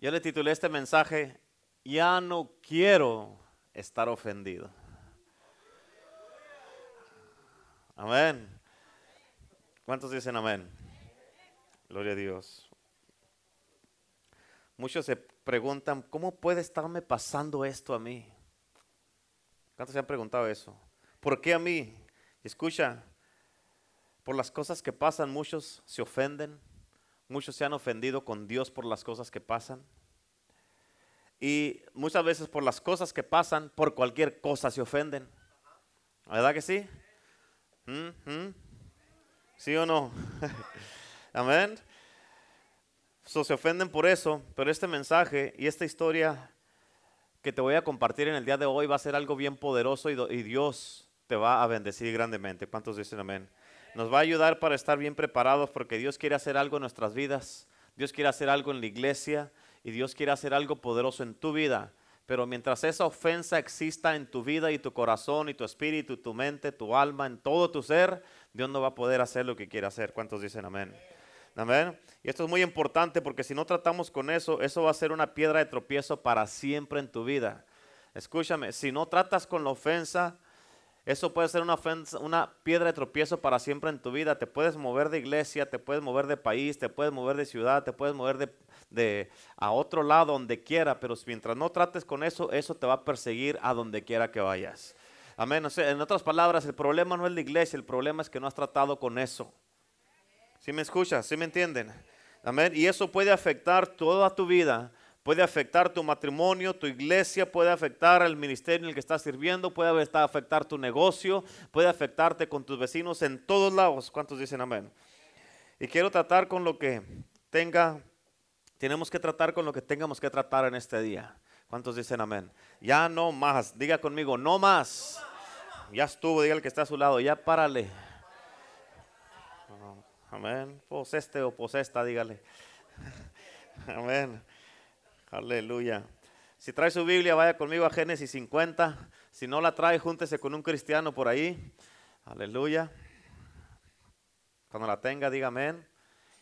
Yo le titulé este mensaje, ya no quiero estar ofendido. Amén. ¿Cuántos dicen amén? Gloria a Dios. Muchos se preguntan, ¿cómo puede estarme pasando esto a mí? ¿Cuántos se han preguntado eso? ¿Por qué a mí? Escucha, por las cosas que pasan muchos se ofenden, muchos se han ofendido con Dios por las cosas que pasan. Y muchas veces por las cosas que pasan, por cualquier cosa se ofenden. ¿Verdad que sí? ¿Sí o no? Amén. se ofenden por eso, pero este mensaje y esta historia que te voy a compartir en el día de hoy va a ser algo bien poderoso y, y Dios te va a bendecir grandemente. ¿Cuántos dicen amén? Nos va a ayudar para estar bien preparados porque Dios quiere hacer algo en nuestras vidas. Dios quiere hacer algo en la iglesia y Dios quiere hacer algo poderoso en tu vida. Pero mientras esa ofensa exista en tu vida y tu corazón y tu espíritu, tu mente, tu alma, en todo tu ser, Dios no va a poder hacer lo que quiere hacer. ¿Cuántos dicen amén? Amén. Y esto es muy importante porque si no tratamos con eso, eso va a ser una piedra de tropiezo para siempre en tu vida. Escúchame, si no tratas con la ofensa, eso puede ser una, ofensa, una piedra de tropiezo para siempre en tu vida. Te puedes mover de iglesia, te puedes mover de país, te puedes mover de ciudad, te puedes mover de, a otro lado, donde quiera, pero mientras no trates con eso, eso te va a perseguir a donde quiera que vayas. Amén. en otras palabras, el problema no es la iglesia, el problema es que no has tratado con eso. ¿Sí me escuchas? ¿Sí me entienden? Amén. Y eso puede afectar toda tu vida. Puede afectar tu matrimonio, tu iglesia, puede afectar el ministerio en el que estás sirviendo, puede afectar tu negocio, puede afectarte con tus vecinos en todos lados. ¿Cuántos dicen amén? Y quiero tratar con lo que tenga tenemos que tratar con lo que tengamos que tratar en este día. ¿Cuántos dicen amén? Ya no más. Diga conmigo, no más. Ya estuvo, diga el que está a su lado, ya párale. Amén. Pues este o pues esta, dígale. Amén. Aleluya. Si trae su Biblia, vaya conmigo a Génesis 50. Si no la trae, júntese con un cristiano por ahí. Aleluya. Cuando la tenga, diga amén.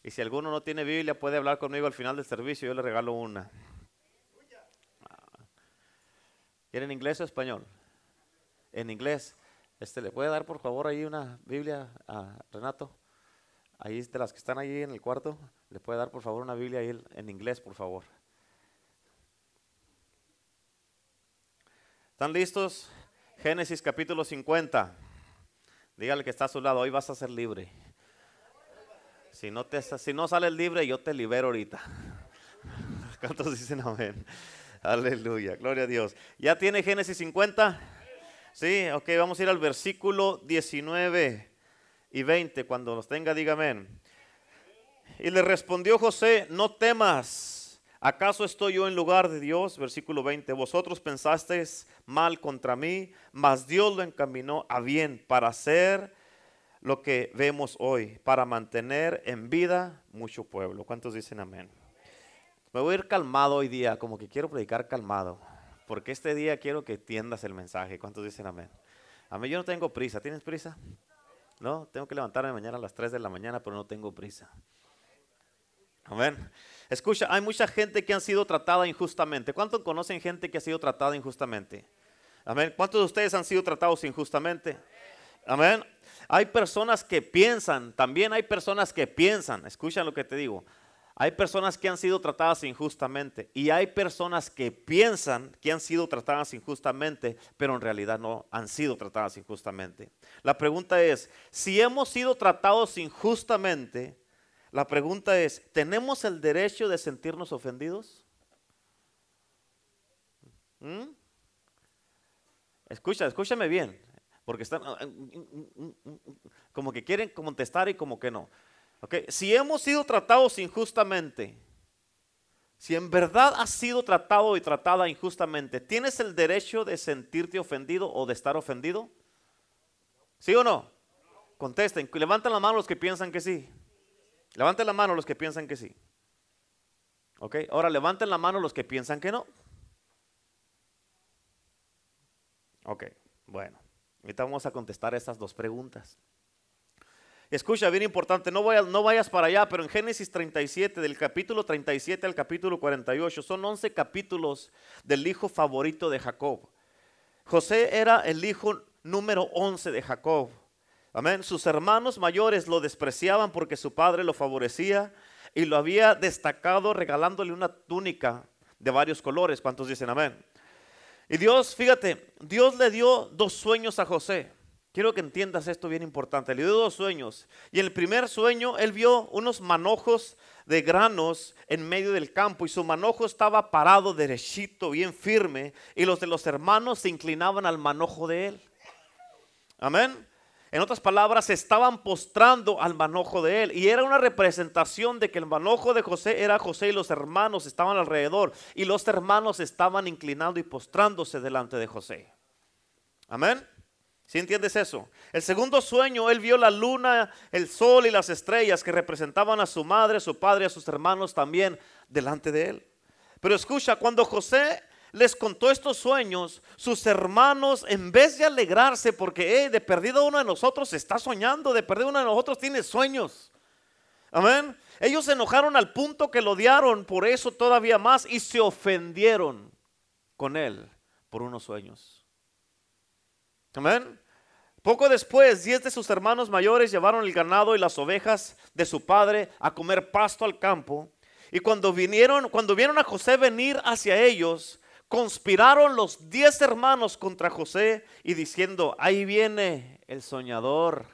Y si alguno no tiene Biblia, puede hablar conmigo al final del servicio, yo le regalo una. ¿Quieren inglés o español? En inglés. Este, ¿Le puede dar por favor ahí una Biblia a Renato? Ahí de las que están ahí en el cuarto, ¿le puede dar por favor una Biblia ahí en inglés, por favor? ¿Están listos? Génesis capítulo 50. Dígale que está a su lado, hoy vas a ser libre. Si no, te, si no sales libre, yo te libero ahorita. ¿Cuántos dicen amén? Aleluya, gloria a Dios. ¿Ya tiene Génesis 50? Sí, ok, vamos a ir al versículo 19 y 20. Cuando los tenga, dígame. Y le respondió José, no temas. ¿Acaso estoy yo en lugar de Dios? Versículo 20. Vosotros pensasteis mal contra mí, mas Dios lo encaminó a bien para hacer lo que vemos hoy para mantener en vida mucho pueblo. ¿Cuántos dicen amén? Me voy a ir calmado hoy día, como que quiero predicar calmado, porque este día quiero que entiendas el mensaje. ¿Cuántos dicen amén? A mí yo no tengo prisa. ¿Tienes prisa? No, tengo que levantarme mañana a las 3 de la mañana, pero no tengo prisa. Amén. Escucha, hay mucha gente que han sido tratada injustamente. ¿Cuántos conocen gente que ha sido tratada injustamente? Amén. ¿Cuántos de ustedes han sido tratados injustamente? Amén. Hay personas que piensan, también hay personas que piensan, escucha lo que te digo, hay personas que han sido tratadas injustamente y hay personas que piensan que han sido tratadas injustamente, pero en realidad no han sido tratadas injustamente. La pregunta es, si hemos sido tratados injustamente, la pregunta es, ¿tenemos el derecho de sentirnos ofendidos? ¿Mm? Escucha, escúchame bien. Porque están ah, mm, mm, como que quieren contestar y como que no. Okay. Si hemos sido tratados injustamente, si en verdad has sido tratado y tratada injustamente, ¿tienes el derecho de sentirte ofendido o de estar ofendido? ¿Sí o no? Contesten. Levanten la mano los que piensan que sí. Levanten la mano los que piensan que sí. Ok, ahora levanten la mano los que piensan que no. Ok, bueno. Ahorita vamos a contestar estas dos preguntas. Escucha, bien importante, no, vayas, no vayas para allá, pero en Génesis 37, del capítulo 37 al capítulo 48, son 11 capítulos del hijo favorito de Jacob. José era el hijo número 11 de Jacob. Amén. Sus hermanos mayores lo despreciaban porque su padre lo favorecía y lo había destacado regalándole una túnica de varios colores. ¿Cuántos dicen amén? Y Dios, fíjate, Dios le dio dos sueños a José. Quiero que entiendas esto bien importante. Le dio dos sueños. Y en el primer sueño él vio unos manojos de granos en medio del campo y su manojo estaba parado derechito, bien firme, y los de los hermanos se inclinaban al manojo de él. Amén. En otras palabras, se estaban postrando al manojo de él. Y era una representación de que el manojo de José era José y los hermanos estaban alrededor. Y los hermanos estaban inclinando y postrándose delante de José. Amén. ¿Sí entiendes eso? El segundo sueño, él vio la luna, el sol y las estrellas que representaban a su madre, a su padre, a sus hermanos también delante de él. Pero escucha, cuando José les contó estos sueños, sus hermanos, en vez de alegrarse porque de perdido uno de nosotros está soñando, de perdido uno de nosotros tiene sueños. Amén. Ellos se enojaron al punto que lo odiaron por eso todavía más y se ofendieron con él por unos sueños. Amén. Poco después, diez de sus hermanos mayores llevaron el ganado y las ovejas de su padre a comer pasto al campo. Y cuando vinieron, cuando vieron a José venir hacia ellos, conspiraron los diez hermanos contra José y diciendo, ahí viene el soñador.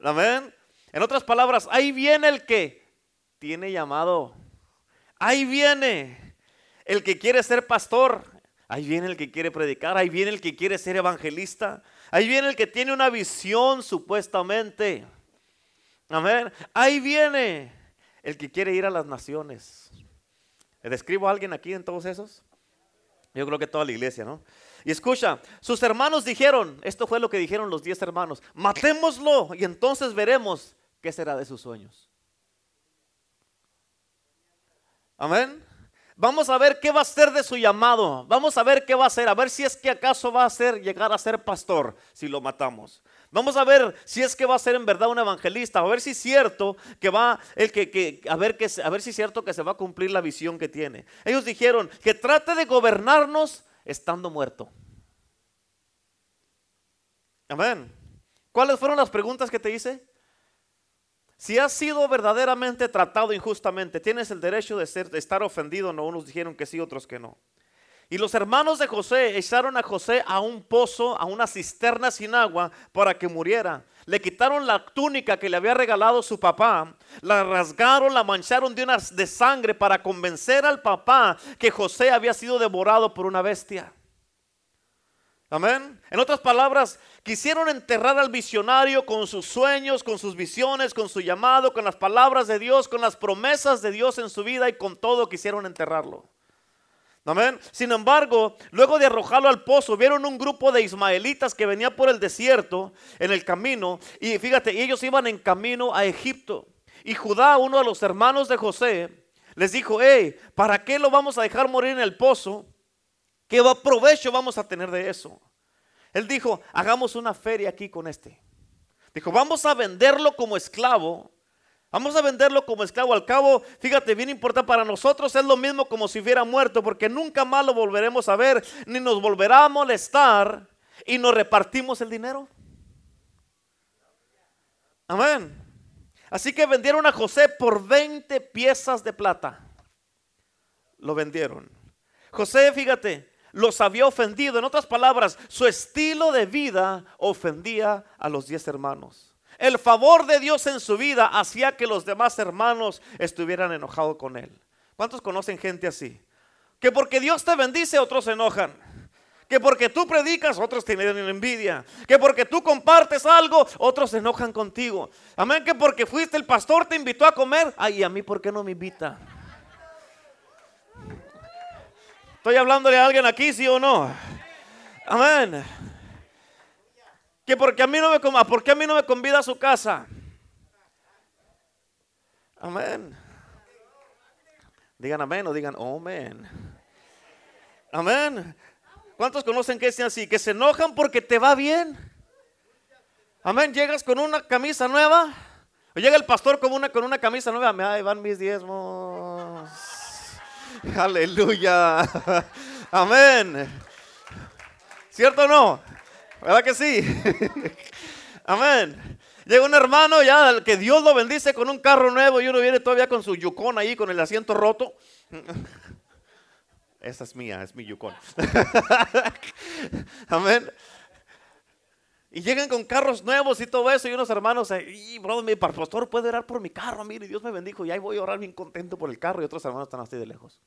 Amén. En otras palabras, ahí viene el que tiene llamado. Ahí viene el que quiere ser pastor. Ahí viene el que quiere predicar, ahí viene el que quiere ser evangelista, ahí viene el que tiene una visión supuestamente. Amén. Ahí viene el que quiere ir a las naciones. ¿Le describo a alguien aquí en todos esos? Yo creo que toda la iglesia, ¿no? Y escucha, sus hermanos dijeron, esto fue lo que dijeron los diez hermanos, matémoslo y entonces veremos qué será de sus sueños. Amén. Vamos a ver qué va a ser de su llamado. Vamos a ver qué va a hacer. A ver si es que acaso va a ser llegar a ser pastor si lo matamos. Vamos a ver si es que va a ser en verdad un evangelista. A ver si es cierto que va el que, a ver que a ver si es cierto que se va a cumplir la visión que tiene. Ellos dijeron que trate de gobernarnos estando muerto. Amén. ¿Cuáles fueron las preguntas que te hice? Si has sido verdaderamente tratado injustamente, tienes el derecho de, ser, de estar ofendido. No, unos dijeron que sí, otros que no. Y los hermanos de José echaron a José a un pozo, a una cisterna sin agua, para que muriera. Le quitaron la túnica que le había regalado su papá, la rasgaron, la mancharon de, una, de sangre para convencer al papá que José había sido devorado por una bestia. Amén. En otras palabras, quisieron enterrar al visionario con sus sueños, con sus visiones, con su llamado, con las palabras de Dios, con las promesas de Dios en su vida y con todo quisieron enterrarlo. Sin embargo, luego de arrojarlo al pozo, vieron un grupo de ismaelitas que venía por el desierto en el camino. Y fíjate, ellos iban en camino a Egipto. Y Judá, uno de los hermanos de José, les dijo: Hey, ¿para qué lo vamos a dejar morir en el pozo? ¿Qué provecho vamos a tener de eso? Él dijo, hagamos una feria aquí con este. Dijo, vamos a venderlo como esclavo. Vamos a venderlo como esclavo. Al cabo, fíjate, bien importante para nosotros es lo mismo como si hubiera muerto, porque nunca más lo volveremos a ver, ni nos volverá a molestar y nos repartimos el dinero. Amén. Así que vendieron a José por 20 piezas de plata. Lo vendieron. José, fíjate, los había ofendido. En otras palabras, su estilo de vida ofendía a los diez hermanos. El favor de Dios en su vida hacía que los demás hermanos estuvieran enojados con él. ¿Cuántos conocen gente así? Que porque Dios te bendice, otros se enojan. Que porque tú predicas, otros tienen envidia. Que porque tú compartes algo, otros se enojan contigo. Amén, que porque fuiste el pastor, te invitó a comer. Ay, a mí, ¿por qué no me invita? ¿Estoy hablándole a alguien aquí, sí o no? Amén. Que porque a mí no me, ¿por a mí no me convida a su casa? Amén. Digan amén o digan oh, amén. Amén. ¿Cuántos conocen que es así? Que se enojan porque te va bien. Amén. Llegas con una camisa nueva. O llega el pastor con una, con una camisa nueva. Ahí van mis diezmos. Aleluya. Amén. ¿Cierto o no? ¿Verdad que sí? Amén. Llega un hermano ya que Dios lo bendice con un carro nuevo y uno viene todavía con su yucón ahí con el asiento roto. Esa es mía, es mi yucón. Amén. Y llegan con carros nuevos y todo eso. Y unos hermanos, y brother, mi pastor puede orar por mi carro. Mire, Dios me bendijo. Y ahí voy a orar bien contento por el carro. Y otros hermanos están así de lejos.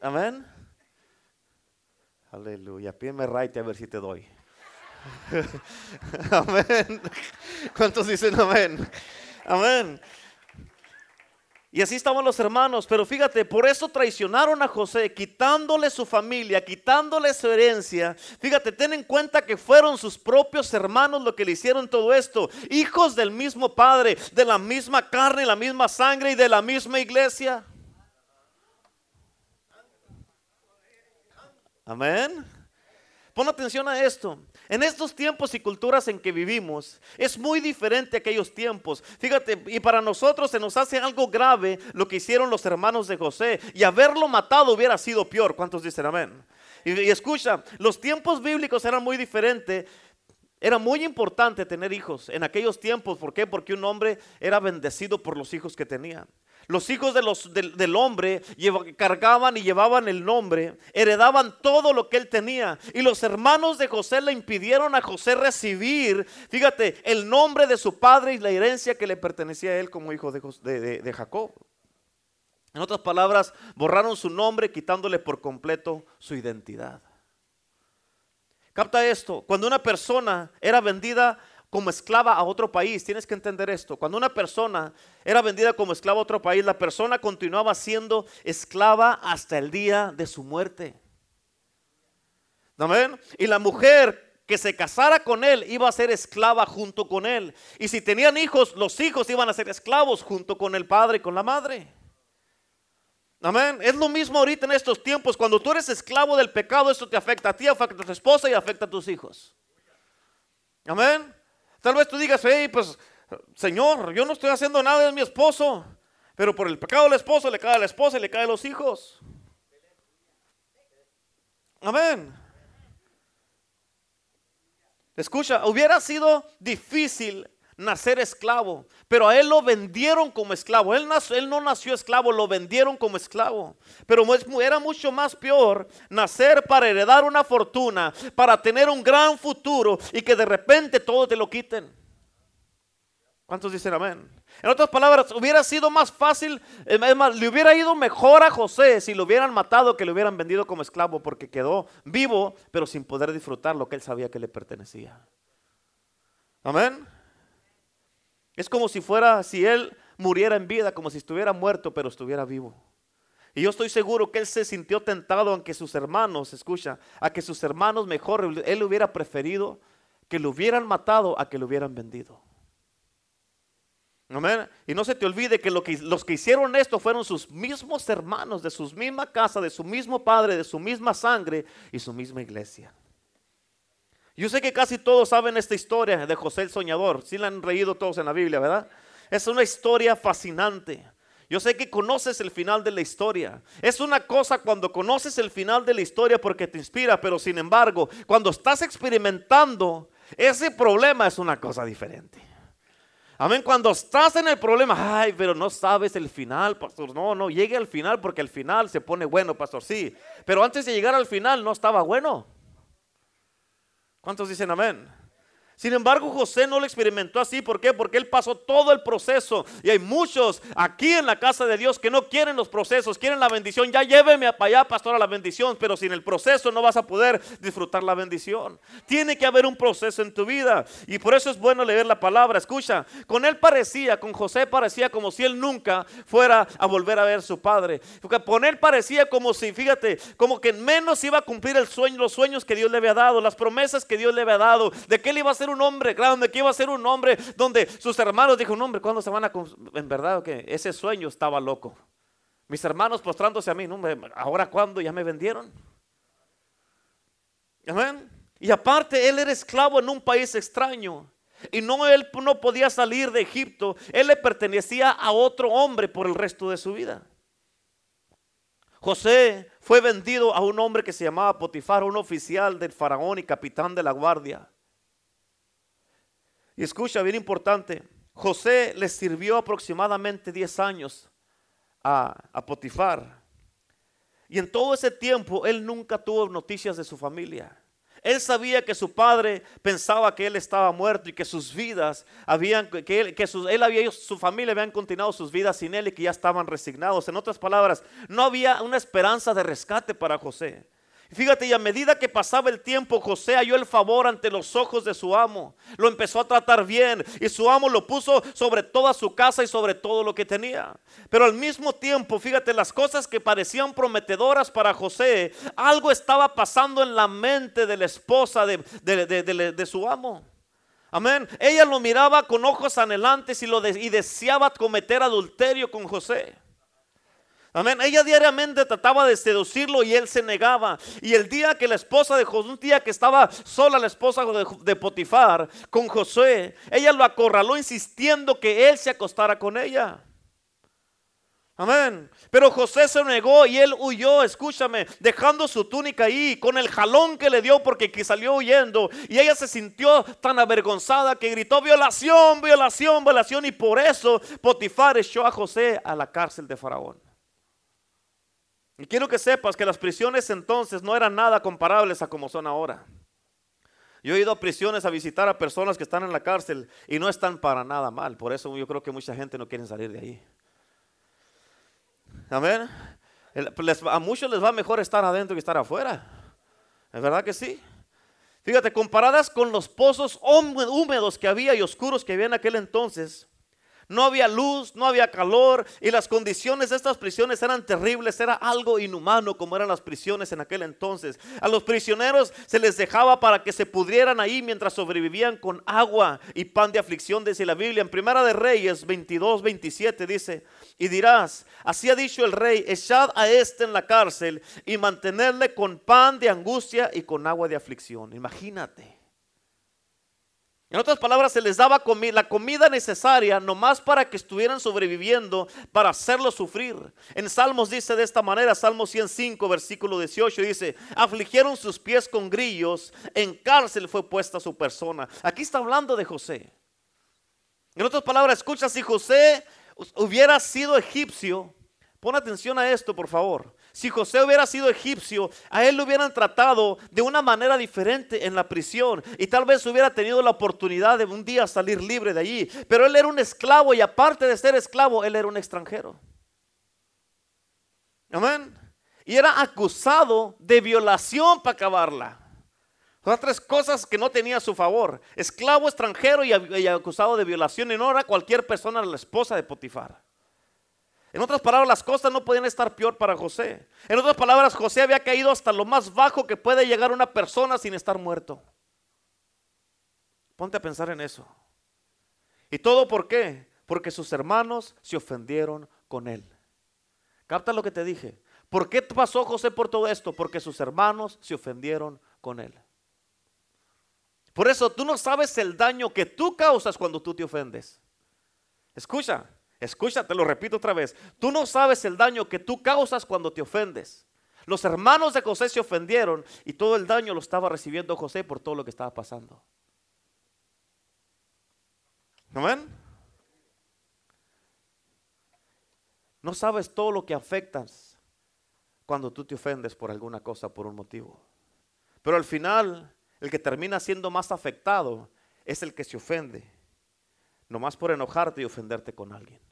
Amén. Aleluya. Pídeme right a ver si te doy. amén. ¿Cuántos dicen amén? Amén. Y así estaban los hermanos, pero fíjate, por eso traicionaron a José, quitándole su familia, quitándole su herencia. Fíjate, ten en cuenta que fueron sus propios hermanos los que le hicieron todo esto, hijos del mismo padre, de la misma carne, la misma sangre y de la misma iglesia. Amén. Pon atención a esto. En estos tiempos y culturas en que vivimos, es muy diferente a aquellos tiempos. Fíjate, y para nosotros se nos hace algo grave lo que hicieron los hermanos de José. Y haberlo matado hubiera sido peor. ¿Cuántos dicen amén? Y, escucha, los tiempos bíblicos eran muy diferentes. Era muy importante tener hijos en aquellos tiempos. ¿Por qué? Porque un hombre era bendecido por los hijos que tenía. Los hijos de del, hombre cargaban y llevaban el nombre, heredaban todo lo que él tenía. Y los hermanos de José le impidieron a José recibir, fíjate, el nombre de su padre y la herencia que le pertenecía a él como hijo de, de Jacob. En otras palabras, borraron su nombre quitándole por completo su identidad. Capta esto, cuando una persona era vendida como esclava a otro país. Tienes que entender esto. Cuando una persona era vendida como esclava a otro país, la persona continuaba siendo esclava hasta el día de su muerte. ¿Amén? Y la mujer que se casara con él iba a ser esclava junto con él. Y si tenían hijos, los hijos iban a ser esclavos junto con el padre y con la madre. Amén. Es lo mismo ahorita en estos tiempos. Cuando tú eres esclavo del pecado, esto te afecta a ti, afecta a tu esposa y afecta a tus hijos. Amén. Tal vez tú digas, hey, pues, Señor, yo no estoy haciendo nada de mi esposo, pero por el pecado del esposo le cae a la esposa y le cae los hijos. Amén. Escucha, hubiera sido difícil nacer esclavo, pero a él lo vendieron como esclavo. Él, no nació esclavo, lo vendieron como esclavo. Pero era mucho más peor nacer para heredar una fortuna, para tener un gran futuro y que de repente todo te lo quiten. ¿Cuántos dicen amén? En otras palabras, hubiera sido más fácil, le hubiera ido mejor a José si lo hubieran matado que lo hubieran vendido como esclavo porque quedó vivo, pero sin poder disfrutar lo que él sabía que le pertenecía. Amén. Es como si fuera, si él muriera en vida, como si estuviera muerto, pero estuviera vivo. Y yo estoy seguro que él se sintió tentado, aunque sus hermanos, escucha, a que sus hermanos mejor, él hubiera preferido que lo hubieran matado a que lo hubieran vendido. Amén. Y no se te olvide que, que, los que hicieron esto fueron sus mismos hermanos, de su misma casa, de su mismo padre, de su misma sangre y su misma iglesia. Yo sé que casi todos saben esta historia de José el Soñador. Sí la han reído todos en la Biblia, ¿verdad? Es una historia fascinante. Yo sé que conoces el final de la historia. Es una cosa cuando conoces el final de la historia porque te inspira, pero sin embargo, cuando estás experimentando ese problema es una cosa diferente. Amén. Cuando estás en el problema, ay, pero no sabes el final, pastor. No, no, llegue al final porque el final se pone bueno, pastor. Sí, pero antes de llegar al final no estaba bueno. ¿Cuántos dicen amén? Sin embargo, José no lo experimentó así. ¿Por qué? Porque él pasó todo el proceso. Y hay muchos aquí en la casa de Dios que no quieren los procesos, quieren la bendición. Ya lléveme para allá, pastor, a la bendición. Pero sin el proceso no vas a poder disfrutar la bendición. Tiene que haber un proceso en tu vida. Y por eso es bueno leer la palabra. Escucha, con él parecía, con José parecía como si él nunca fuera a volver a ver a su padre. Porque con él parecía como si, fíjate, como que menos iba a cumplir el sueño, los sueños que Dios le había dado, las promesas que Dios le había dado, de que él iba a ser un hombre grande, que iba a ser un hombre donde sus hermanos dijo, un hombre, ¿cuándo se van a... En verdad que ese sueño estaba loco. Mis hermanos postrándose a mí, no, ahora cuándo ya me vendieron. Amén. Y aparte, él era esclavo en un país extraño. Y no él no podía salir de Egipto. Él le pertenecía a otro hombre por el resto de su vida. José fue vendido a un hombre que se llamaba Potifar, un oficial del faraón y capitán de la guardia. Y escucha, bien importante, José le sirvió aproximadamente 10 años a, Potifar. Y en todo ese tiempo él nunca tuvo noticias de su familia. Él sabía que su padre pensaba que él estaba muerto y que sus vidas habían, que él, que él había, su familia habían continuado sus vidas sin él y que ya estaban resignados. En otras palabras, no había una esperanza de rescate para José. Fíjate, y a medida que pasaba el tiempo, José halló el favor ante los ojos de su amo. Lo empezó a tratar bien y su amo lo puso sobre toda su casa y sobre todo lo que tenía. Pero al mismo tiempo, fíjate, las cosas que parecían prometedoras para José, algo estaba pasando en la mente de la esposa de, de, su amo. Amén. Ella lo miraba con ojos anhelantes y, lo y deseaba cometer adulterio con José. Amén. Ella diariamente trataba de seducirlo y él se negaba. Y el día que la esposa de José, un día que estaba sola la esposa de, Potifar con José, ella lo acorraló insistiendo que él se acostara con ella. Amén. Pero José se negó y él huyó, escúchame, dejando su túnica ahí con el jalón que le dio porque salió huyendo. Y ella se sintió tan avergonzada que gritó violación, violación, violación. Y por eso Potifar echó a José a la cárcel de Faraón. Y quiero que sepas que las prisiones entonces no eran nada comparables a como son ahora. Yo he ido a prisiones a visitar a personas que están en la cárcel y no están para nada mal. Por eso yo creo que mucha gente no quiere salir de ahí. Amén. A muchos les va mejor estar adentro que estar afuera. ¿Es verdad que sí? Fíjate, comparadas con los pozos húmedos que había y oscuros que había en aquel entonces, no había luz, no había calor y las condiciones de estas prisiones eran terribles, era algo inhumano como eran las prisiones en aquel entonces. A los prisioneros se les dejaba para que se pudrieran ahí mientras sobrevivían con agua y pan de aflicción, dice la Biblia. En Primera de Reyes 22, 27 dice, y dirás, así ha dicho el rey, echad a este en la cárcel y mantenerle con pan de angustia y con agua de aflicción. Imagínate. En otras palabras, se les daba la comida necesaria nomás para que estuvieran sobreviviendo, para hacerlo sufrir. En Salmos dice de esta manera, Salmos 105, versículo 18, dice, afligieron sus pies con grillos, en cárcel fue puesta su persona. Aquí está hablando de José. En otras palabras, escucha, si José hubiera sido egipcio, pon atención a esto, por favor. Si José hubiera sido egipcio, a él lo hubieran tratado de una manera diferente en la prisión y tal vez hubiera tenido la oportunidad de un día salir libre de allí. Pero él era un esclavo y aparte de ser esclavo, él era un extranjero. Amén. Y era acusado de violación para acabarla. Son tres cosas que no tenía a su favor. Esclavo, extranjero y, acusado de violación. Y no era cualquier persona la esposa de Potifar. En otras palabras, las cosas no podían estar peor para José. En otras palabras, José había caído hasta lo más bajo que puede llegar una persona sin estar muerto. Ponte a pensar en eso. ¿Y todo por qué? Porque sus hermanos se ofendieron con él. Capta lo que te dije. ¿Por qué pasó José por todo esto? Porque sus hermanos se ofendieron con él. Por eso tú no sabes el daño que tú causas cuando tú te ofendes. Escucha, Escúchate, lo repito otra vez. Tú no sabes el daño que tú causas cuando te ofendes. Los hermanos de José se ofendieron y todo el daño lo estaba recibiendo José por todo lo que estaba pasando. ¿Amén? No sabes todo lo que afectas cuando tú te ofendes por alguna cosa, por un motivo. Pero al final, el que termina siendo más afectado es el que se ofende, nomás por enojarte y ofenderte con alguien.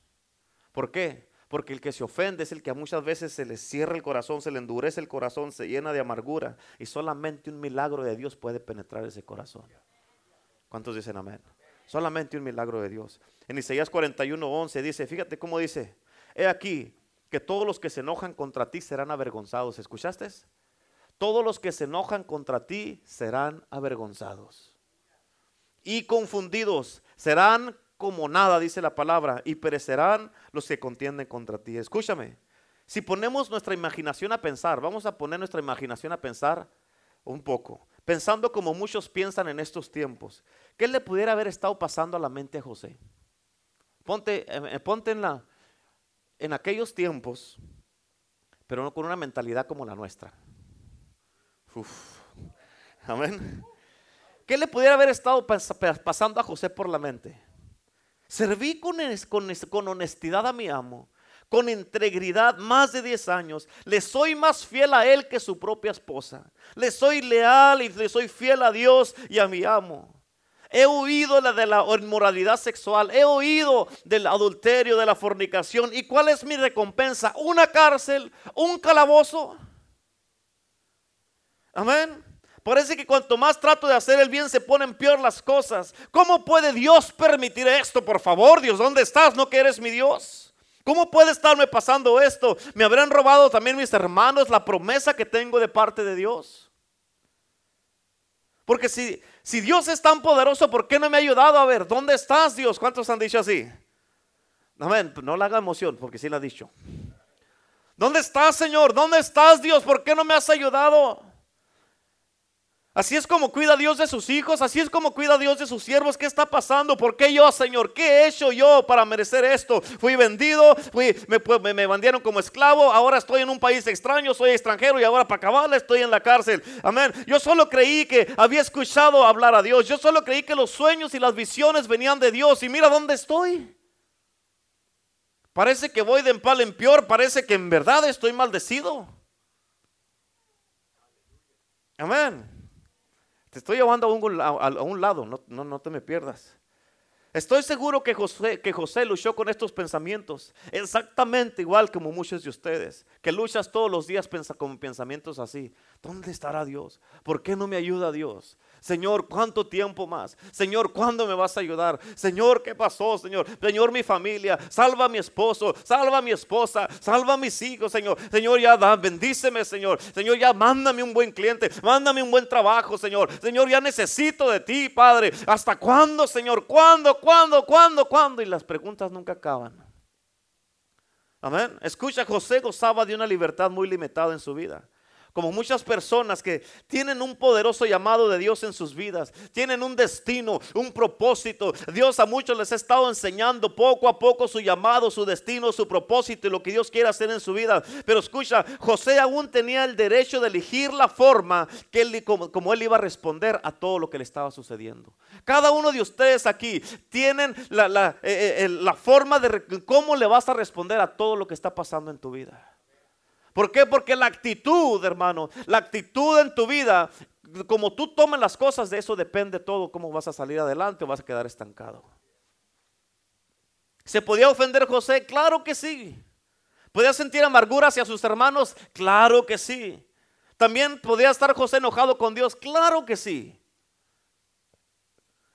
¿Por qué? Porque el que se ofende es el que muchas veces se le cierra el corazón, se le endurece el corazón, se llena de amargura y solamente un milagro de Dios puede penetrar ese corazón. ¿Cuántos dicen amén? Solamente un milagro de Dios. En Isaías 41, 11 dice, fíjate cómo dice, he aquí que todos los que se enojan contra ti serán avergonzados. ¿Escuchaste? Todos los que se enojan contra ti serán avergonzados. Y confundidos serán como nada, dice la palabra, y perecerán los que contienden contra ti. Escúchame, si ponemos nuestra imaginación a pensar, vamos a poner nuestra imaginación a pensar, un poco, pensando como muchos piensan en estos tiempos, ¿qué le pudiera haber estado pasando a la mente a José? Ponte, eh, ponte en, la, en aquellos tiempos, pero no con una mentalidad como la nuestra. Amén. ¿Qué le pudiera haber estado pasando a José por la mente? Serví con, honestidad a mi amo, con integridad más de 10 años. Le soy más fiel a él que su propia esposa. Le soy leal y le soy fiel a Dios y a mi amo. He oído la de la inmoralidad sexual. He oído del adulterio, de la fornicación. ¿Y cuál es mi recompensa? Una cárcel, un calabozo. Amén. Parece que cuanto más trato de hacer el bien se ponen peor las cosas. ¿Cómo puede Dios permitir esto? Por favor, Dios, ¿dónde estás? ¿No que eres mi Dios? ¿Cómo puede estarme pasando esto? ¿Me habrán robado también mis hermanos la promesa que tengo de parte de Dios? Porque si, si Dios es tan poderoso, ¿por qué no me ha ayudado? A ver, ¿dónde estás Dios? ¿Cuántos han dicho así? Amén, no le haga emoción porque sí lo ha dicho. ¿Dónde estás Señor? ¿Dónde estás Dios? ¿Por qué no me has ayudado? Así es como cuida Dios de sus hijos, así es como cuida Dios de sus siervos. ¿Qué está pasando? ¿Por qué yo, Señor? ¿Qué he hecho yo para merecer esto? Fui vendido, fui, me, me, vendieron como esclavo, ahora estoy en un país extraño, soy extranjero y ahora para acabar estoy en la cárcel. Amén. Yo solo creí que había escuchado hablar a Dios, yo solo creí que los sueños y las visiones venían de Dios y mira dónde estoy. Parece que voy de empal en peor, parece que en verdad estoy maldecido. Amén. Te estoy llevando a un, lado, no, no, no te me pierdas. Estoy seguro que José, que José luchó con estos pensamientos, exactamente igual como muchos de ustedes, que luchas todos los días con pensamientos así. ¿Dónde estará Dios? ¿Por qué no me ayuda Dios? Señor, ¿cuánto tiempo más? Señor, ¿cuándo me vas a ayudar? Señor, ¿qué pasó, Señor? Señor, mi familia, salva a mi esposo, salva a mi esposa, salva a mis hijos, Señor. Señor, ya da, bendíceme, Señor. Señor, ya mándame un buen cliente, mándame un buen trabajo, Señor. Señor, ya necesito de ti, Padre. ¿Hasta cuándo, Señor? ¿Cuándo, cuándo, cuándo, cuándo? Y las preguntas nunca acaban. Amén. Escucha, José gozaba de una libertad muy limitada en su vida como muchas personas que tienen un poderoso llamado de Dios en sus vidas, tienen un destino, un propósito. Dios a muchos les ha estado enseñando poco a poco su llamado, su destino, su propósito y lo que Dios quiere hacer en su vida. Pero escucha, José aún tenía el derecho de elegir la forma que él, como, él iba a responder a todo lo que le estaba sucediendo. Cada uno de ustedes aquí tienen la, la eh, eh, forma de cómo le vas a responder a todo lo que está pasando en tu vida. ¿Por qué? Porque la actitud, hermano, la actitud en tu vida, como tú tomas las cosas, de eso depende todo, cómo vas a salir adelante o vas a quedar estancado. ¿Se podía ofender José? Claro que sí. ¿Podía sentir amargura hacia sus hermanos? Claro que sí. ¿También podía estar José enojado con Dios? Claro que sí.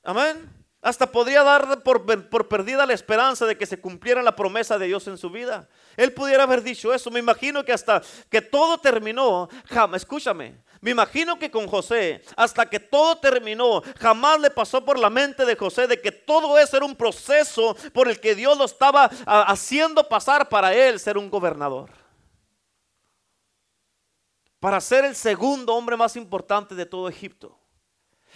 Amén. Hasta podría dar por, perdida la esperanza de que se cumpliera la promesa de Dios en su vida. Él pudiera haber dicho eso. Me imagino que hasta que todo terminó, jamás, escúchame, me imagino que con José, hasta que todo terminó, jamás le pasó por la mente de José de que todo eso era un proceso por el que Dios lo estaba haciendo pasar para él ser un gobernador. Para ser el segundo hombre más importante de todo Egipto.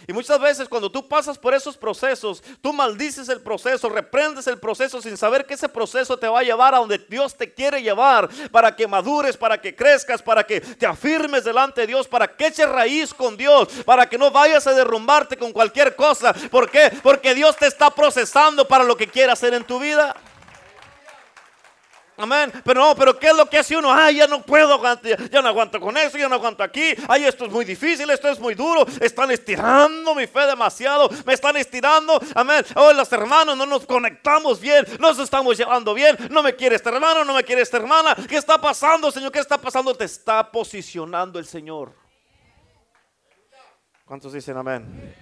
Y muchas veces cuando tú pasas por esos procesos, tú maldices el proceso, reprendes el proceso sin saber que ese proceso te va a llevar a donde Dios te quiere llevar, para que madures, para que crezcas, para que te afirmes delante de Dios, para que eches raíz con Dios, para que no vayas a derrumbarte con cualquier cosa. ¿Por qué? Porque Dios te está procesando para lo que quiere hacer en tu vida. Amén. Pero no, pero ¿qué es lo que hace uno? Ay, ya no puedo ya no aguanto con eso, ya no aguanto aquí. Ay, esto es muy difícil, esto es muy duro. Están estirando mi fe demasiado. Me están estirando. Amén. Oh, los hermanos no nos conectamos bien, nos estamos llevando bien. No me quiere este hermano, no me quiere esta hermana. ¿Qué está pasando, Señor? ¿Qué está pasando? Te está posicionando el Señor. ¿Cuántos dicen amén?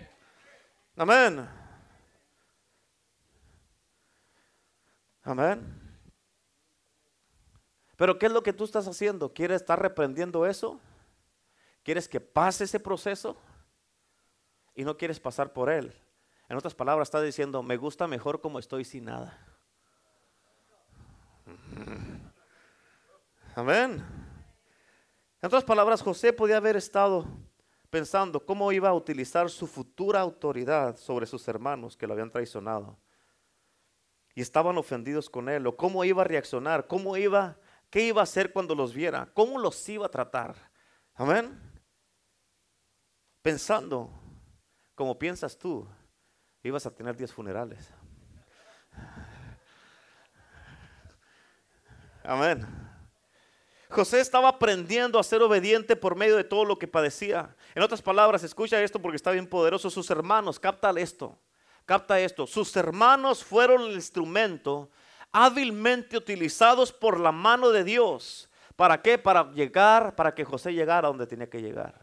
Amén. Amén. Pero ¿qué es lo que tú estás haciendo? ¿Quieres estar reprendiendo eso? ¿Quieres que pase ese proceso? Y no quieres pasar por él. En otras palabras, está diciendo, me gusta mejor como estoy sin nada. Amén. En otras palabras, José podía haber estado pensando cómo iba a utilizar su futura autoridad sobre sus hermanos que lo habían traicionado. Y estaban ofendidos con él, o cómo iba a reaccionar, cómo iba, qué iba a hacer cuando los viera, cómo los iba a tratar. Amén. Pensando, como piensas tú, ibas a tener 10 funerales. Amén. José estaba aprendiendo a ser obediente por medio de todo lo que padecía. En otras palabras, escucha esto porque está bien poderoso. Sus hermanos, capta esto, capta esto. Sus hermanos fueron el instrumento hábilmente utilizados por la mano de Dios. ¿Para qué? Para llegar, para que José llegara donde tenía que llegar.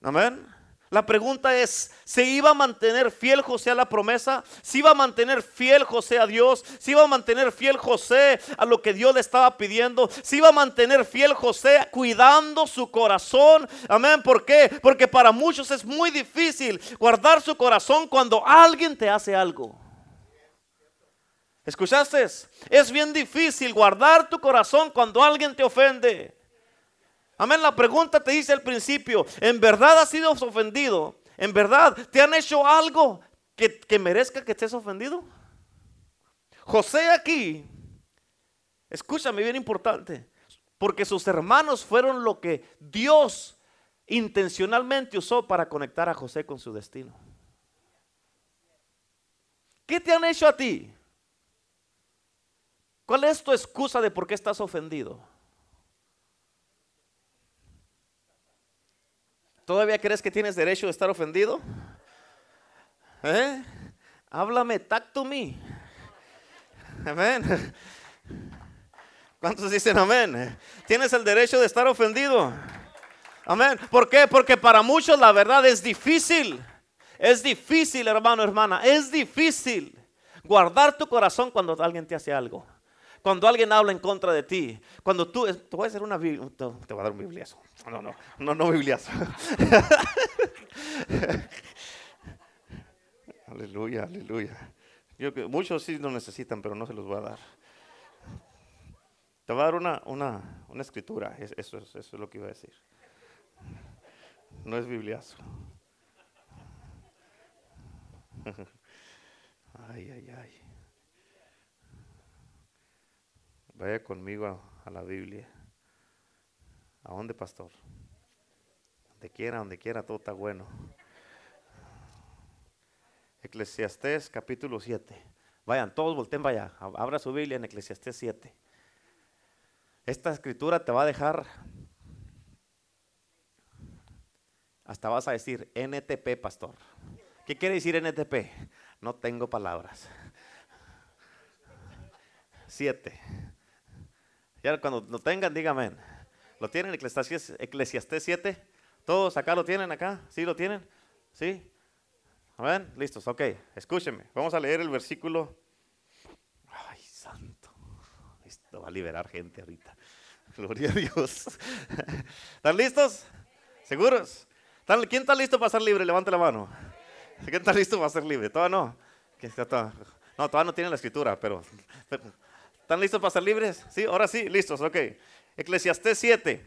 Amén. La pregunta es, ¿se iba a mantener fiel José a la promesa? ¿Se iba a mantener fiel José a Dios? ¿Se iba a mantener fiel José a lo que Dios le estaba pidiendo? ¿Se iba a mantener fiel José cuidando su corazón? Amén. ¿Por qué? Porque para muchos es muy difícil guardar su corazón cuando alguien te hace algo. ¿Escuchaste? Es bien difícil guardar tu corazón cuando alguien te ofende. Amén. La pregunta te dice al principio, ¿en verdad has sido ofendido? ¿En verdad te han hecho algo que, que merezca que estés ofendido? José aquí, escúchame bien importante, porque sus hermanos fueron lo que Dios intencionalmente usó para conectar a José con su destino. ¿Qué te han hecho a ti? ¿Cuál es tu excusa de por qué estás ofendido? ¿Todavía crees que tienes derecho de estar ofendido? ¿Eh? Háblame, talk to me. Amén. ¿Cuántos dicen amén? Tienes el derecho de estar ofendido. Amén. ¿Por qué? Porque para muchos la verdad es difícil. Es difícil, hermano, hermana. Es difícil guardar tu corazón cuando alguien te hace algo. Cuando alguien habla en contra de ti, cuando tú, te voy a hacer una Biblia, te voy a dar un bibliazo. No, no, no, no bibliazo. aleluya, aleluya. muchos sí lo necesitan, pero no se los voy a dar. Te voy a dar una, una, una escritura, eso, eso es lo que iba a decir. No es bibliazo. Ay, ay, ay. Vaya conmigo a, la Biblia. ¿A dónde, pastor? Donde quiera, donde quiera, todo está bueno. Eclesiastés capítulo 7. Vayan, todos volteen, vaya. Abra su Biblia en Eclesiastés 7. Esta escritura te va a dejar. Hasta vas a decir NTP, pastor. ¿Qué quiere decir NTP? No tengo palabras. 7. Ya cuando lo tengan, díganme. ¿Lo tienen Eclesiastés, Eclesiastés 7? ¿Todos acá lo tienen acá? ¿Sí lo tienen? ¿Sí? ¿Amén? Listos, ok. Escúchenme. Vamos a leer el versículo. Ay, santo. Esto va a liberar gente ahorita. Gloria a Dios. ¿Están listos? ¿Seguros? ¿Quién está listo para ser libre? Levante la mano. ¿Quién está listo para ser libre? Todavía no. No, todavía no tiene la escritura, pero ¿Están listos para ser libres? Sí, ahora sí, listos, ok. Eclesiastés 7,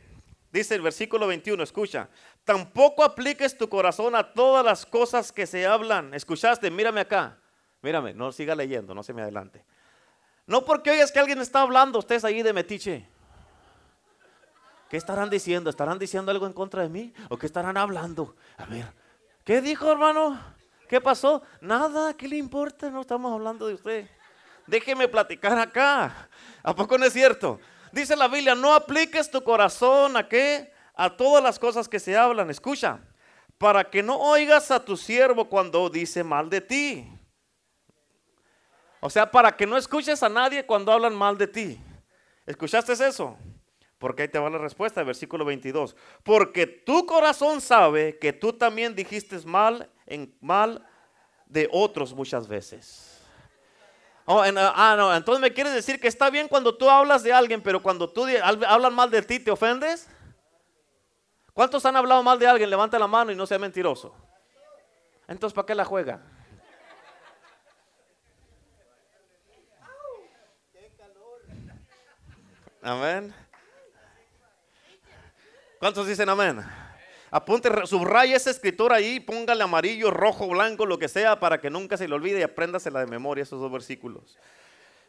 dice el versículo 21, escucha. Tampoco apliques tu corazón a todas las cosas que se hablan. ¿Escuchaste? Mírame acá. Mírame, no siga leyendo, no se me adelante. No porque oigas que alguien está hablando, ustedes ahí de metiche. ¿Qué estarán diciendo? ¿Estarán diciendo algo en contra de mí? ¿O qué estarán hablando? A ver, ¿qué dijo hermano? ¿Qué pasó? Nada, ¿qué le importa? No estamos hablando de usted déjeme platicar acá. ¿A poco no es cierto? Dice la Biblia, no apliques tu corazón a qué? A todas las cosas que se hablan. Escucha, para que no oigas a tu siervo cuando dice mal de ti. O sea, para que no escuches a nadie cuando hablan mal de ti. ¿Escuchaste eso? Porque ahí te va la respuesta, versículo 22. Porque tu corazón sabe que tú también dijiste mal en mal de otros muchas veces. Oh, ah, no, entonces me quieres decir que está bien cuando tú hablas de alguien, pero cuando tú hablan mal de ti, ¿te ofendes? ¿Cuántos han hablado mal de alguien? Levanta la mano y no sea mentiroso. Entonces, ¿para qué la juega? Amén. ¿Cuántos dicen amén? Apunte, subraya esa escritura ahí, póngale amarillo, rojo, blanco, lo que sea, para que nunca se le olvide y apréndasela de memoria esos dos versículos.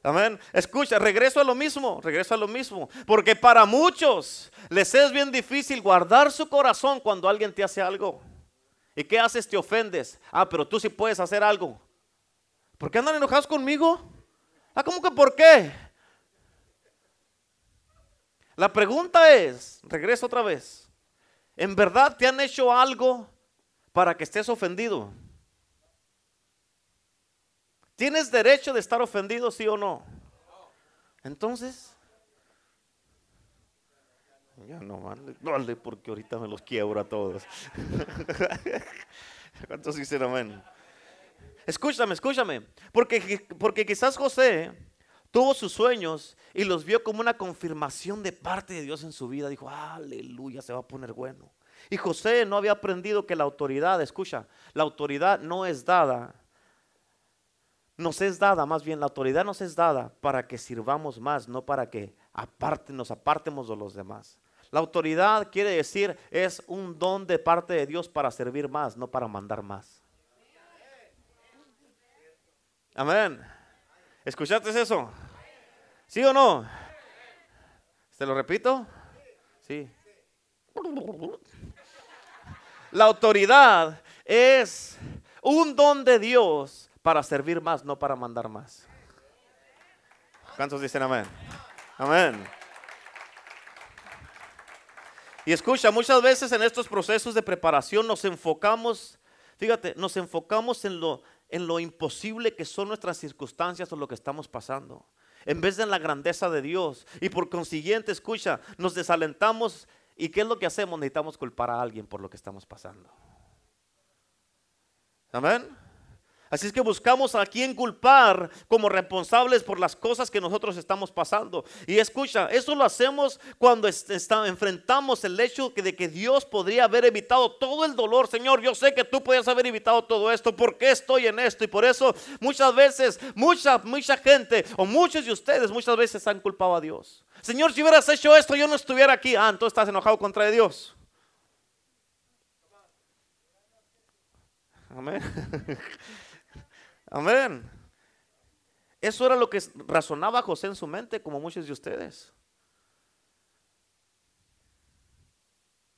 Amén. Escucha, regreso a lo mismo, regreso a lo mismo. Porque para muchos les es bien difícil guardar su corazón cuando alguien te hace algo. ¿Y qué haces? Te ofendes. Ah, pero tú sí puedes hacer algo. ¿Por qué andan enojados conmigo? Ah, ¿cómo que por qué? La pregunta es, regreso otra vez. ¿En verdad te han hecho algo para que estés ofendido? ¿Tienes derecho de estar ofendido, sí o no? Entonces, ya no vale, porque ahorita me los quiebro a todos. ¿Cuántos dicen amén? Escúchame, escúchame. Porque, porque quizás José tuvo sus sueños y los vio como una confirmación de parte de Dios en su vida. Dijo, aleluya, se va a poner bueno. Y José no había aprendido que la autoridad, escucha, la autoridad no es dada, nos es dada, más bien la autoridad nos es dada para que sirvamos más, no para que aparte, nos apartemos de los demás. La autoridad quiere decir es un don de parte de Dios para servir más, no para mandar más. Amén. ¿Escuchaste eso? ¿Sí o no? ¿Se lo repito? Sí. La autoridad es un don de Dios para servir más, no para mandar más. ¿Cuántos dicen amén? Amén. Y escucha, muchas veces en estos procesos de preparación nos enfocamos, fíjate, nos enfocamos en lo, en lo imposible que son nuestras circunstancias o lo que estamos pasando, en vez de en la grandeza de Dios. Y por consiguiente, escucha, nos desalentamos ¿Y qué es lo que hacemos? Necesitamos culpar a alguien por lo que estamos pasando. Amén. Así es que buscamos a quien culpar como responsables por las cosas que nosotros estamos pasando. Y escucha, eso lo hacemos cuando enfrentamos el hecho de que Dios podría haber evitado todo el dolor. Señor, yo sé que tú podías haber evitado todo esto. ¿Por qué estoy en esto? Y por eso muchas veces, mucha, mucha gente o muchos de ustedes muchas veces han culpado a Dios. Señor, si hubieras hecho esto, yo no estuviera aquí. Ah, entonces estás enojado contra Dios. Amén. Amén. Eso era lo que razonaba José en su mente, como muchos de ustedes.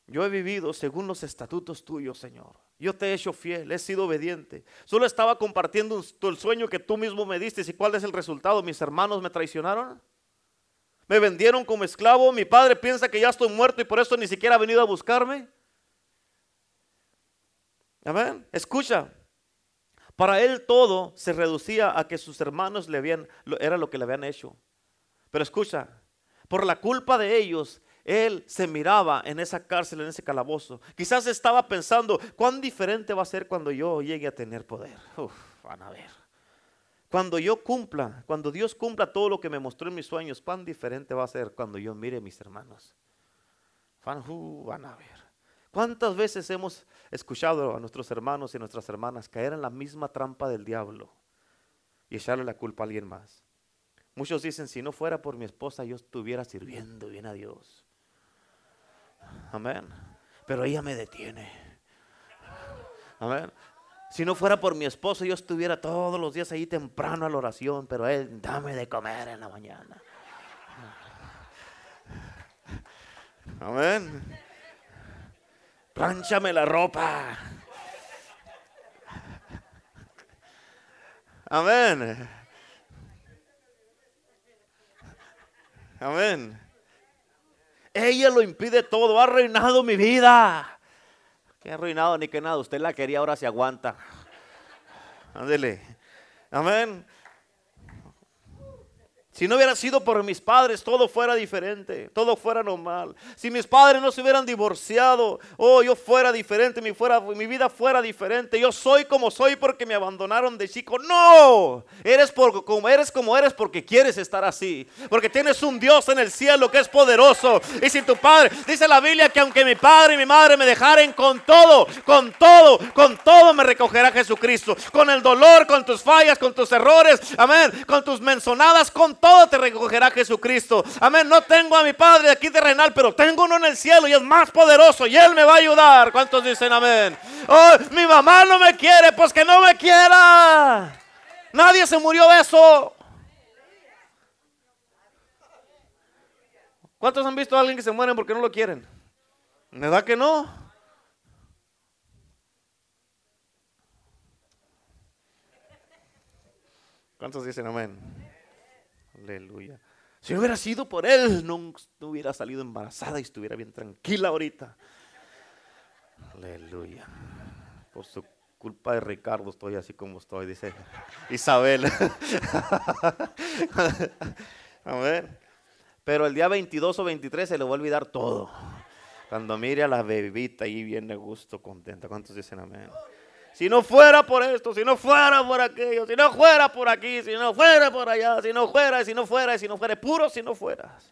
Yo he vivido según los estatutos tuyos, Señor. Yo te he hecho fiel, he sido obediente. Solo estaba compartiendo el sueño que tú mismo me diste. ¿Y cuál es el resultado? Mis hermanos me traicionaron. Me vendieron como esclavo. Mi padre piensa que ya estoy muerto y por eso ni siquiera ha venido a buscarme. Amén. Escucha. Para él todo se reducía a que sus hermanos le habían, era lo que le habían hecho. Pero escucha, por la culpa de ellos, él se miraba en esa cárcel, en ese calabozo. Quizás estaba pensando, ¿cuán diferente va a ser cuando yo llegue a tener poder? Uf, van a ver. Cuando yo cumpla, cuando Dios cumpla todo lo que me mostró en mis sueños, cuán diferente va a ser cuando yo mire a mis hermanos. Van, uh, van a ver. ¿Cuántas veces hemos escuchado a nuestros hermanos y nuestras hermanas caer en la misma trampa del diablo y echarle la culpa a alguien más? Muchos dicen, si no fuera por mi esposa, yo estuviera sirviendo bien a Dios. Amén. Pero ella me detiene. Amén. Si no fuera por mi esposo, yo estuviera todos los días ahí temprano a la oración, pero él, dame de comer en la mañana. Amén. Plánchame la ropa. Amén. Amén. Ella lo impide todo, ha arruinado mi vida. Que arruinado ni que nada. Usted la quería, ahora se aguanta. Ándele. Amén. Si no hubiera sido por mis padres, todo fuera diferente, todo fuera normal. Si mis padres no se hubieran divorciado, oh, yo fuera diferente, mi, vida fuera diferente. Yo soy como soy porque me abandonaron de chico. No, eres, por, como, eres como eres porque quieres estar así. Porque tienes un Dios en el cielo que es poderoso. Y si tu padre, dice la Biblia que aunque mi padre y mi madre me dejaren con todo, con todo, con todo me recogerá Jesucristo. Con el dolor, con tus fallas, con tus errores, amén, con tus menzonadas, con todo todo te recogerá Jesucristo. Amén. No tengo a mi Padre aquí terrenal, pero tengo uno en el cielo y es más poderoso y Él me va a ayudar. ¿Cuántos dicen amén? Oh, mi mamá no me quiere, pues que no me quiera. Nadie se murió de eso. ¿Cuántos han visto a alguien que se muere porque no lo quieren? ¿Verdad que no? ¿Cuántos dicen amén? Aleluya. Si no hubiera sido por él, no, hubiera salido embarazada y estuviera bien tranquila ahorita. Aleluya. Por su culpa de Ricardo estoy así como estoy, dice Isabel. Amén. Pero el día 22 o 23 se le va a olvidar todo. Cuando mire a la bebita ahí viene gusto, contenta. ¿Cuántos dicen amén? Si no fuera por esto, si no fuera por aquello, si no fuera por aquí, si no fuera por allá, si no fuera, si no fuera, si no fuera, puro si no fueras.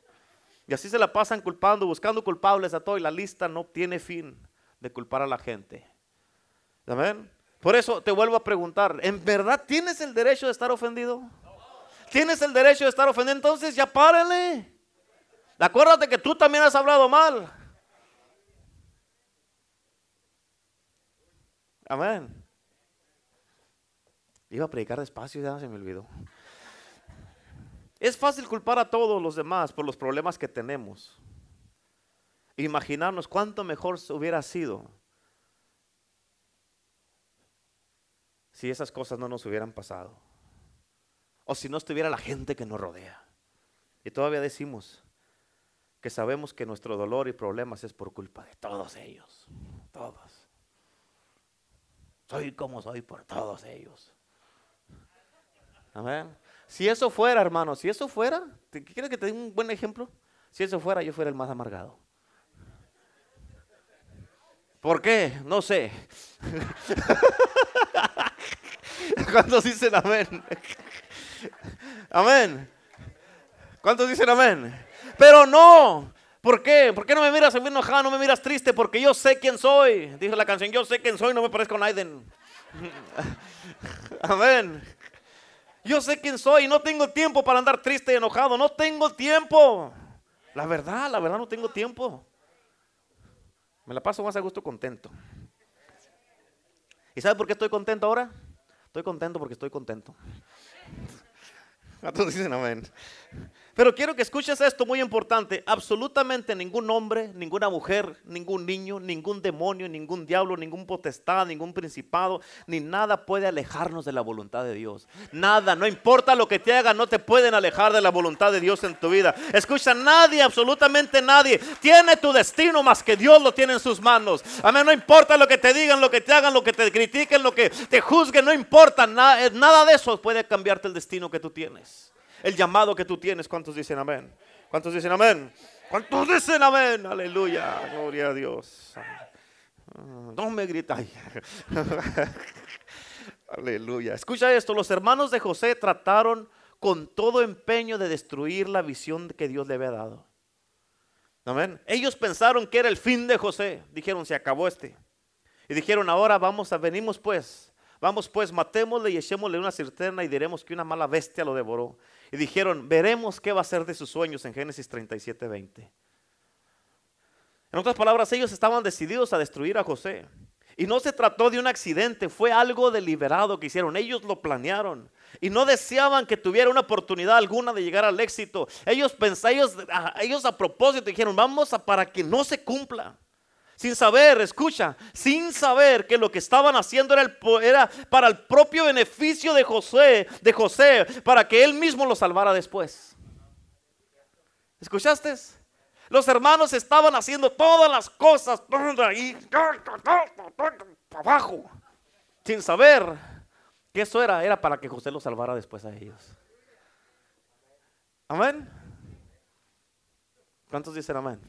Y así se la pasan culpando, buscando culpables a todo y la lista no tiene fin de culpar a la gente. Amén. Por eso te vuelvo a preguntar, ¿en verdad tienes el derecho de estar ofendido? ¿Tienes el derecho de estar ofendido? Entonces ya párale. Acuérdate que tú también has hablado mal. Amén. Iba a predicar despacio ya se me olvidó. Es fácil culpar a todos los demás por los problemas que tenemos. Imaginarnos cuánto mejor hubiera sido si esas cosas no nos hubieran pasado. O si no estuviera la gente que nos rodea. Y todavía decimos que sabemos que nuestro dolor y problemas es por culpa de todos ellos. Todos. Soy como soy por todos ellos. Amén. Si eso fuera, hermano, si eso fuera, ¿quieres que te dé un buen ejemplo? Si eso fuera, yo fuera el más amargado. ¿Por qué? No sé. ¿Cuántos dicen amén? Amén. ¿Cuántos dicen amén? Pero no, ¿Por qué? ¿Por qué no me miras enojado, no me miras triste? Porque yo sé quién soy. Dice la canción, yo sé quién soy, no me parezco a Naiden. Amén. Yo sé quién soy y no tengo tiempo para andar triste y enojado. No tengo tiempo. La verdad, la verdad no tengo tiempo. Me la paso más a gusto contento. ¿Y sabe por qué estoy contento ahora? Estoy contento porque estoy contento. todos dicen amén? Pero quiero que escuches esto muy importante. Absolutamente ningún hombre, ninguna mujer, ningún niño, ningún demonio, ningún diablo, ningún potestad, ningún principado, ni nada puede alejarnos de la voluntad de Dios. Nada, no importa lo que te hagan, no te pueden alejar de la voluntad de Dios en tu vida. Escucha, nadie, absolutamente nadie, tiene tu destino más que Dios lo tiene en sus manos. Amén, no importa lo que te digan, lo que te hagan, lo que te critiquen, lo que te juzguen, no importa, nada, nada de eso puede cambiarte el destino que tú tienes el llamado que tú tienes. ¿Cuántos dicen amén? ¿Cuántos dicen amén? ¿Cuántos dicen amén? Aleluya, gloria a Dios. No me gritáis. Aleluya. Escucha esto, los hermanos de José trataron con todo empeño de destruir la visión que Dios le había dado. Amén. Ellos pensaron que era el fin de José. Dijeron, se acabó este. Y dijeron, ahora vamos a, venimos pues. Vamos pues, matémosle y echémosle una cisterna y diremos que una mala bestia lo devoró y dijeron, veremos qué va a ser de sus sueños en Génesis 37, 20. En otras palabras, ellos estaban decididos a destruir a José. Y no se trató de un accidente, fue algo deliberado que hicieron. Ellos lo planearon. Y no deseaban que tuviera una oportunidad alguna de llegar al éxito. Ellos pensaron, ellos, ellos a propósito dijeron, vamos a para que no se cumpla. Sin saber, escucha, sin saber que lo que estaban haciendo era, para el propio beneficio de José, de José, para que él mismo lo salvara después. ¿Escuchaste? Los hermanos estaban haciendo todas las cosas ahí, abajo, sin saber que eso era, era para que José lo salvara después a ellos. Amén. ¿Cuántos dicen amén?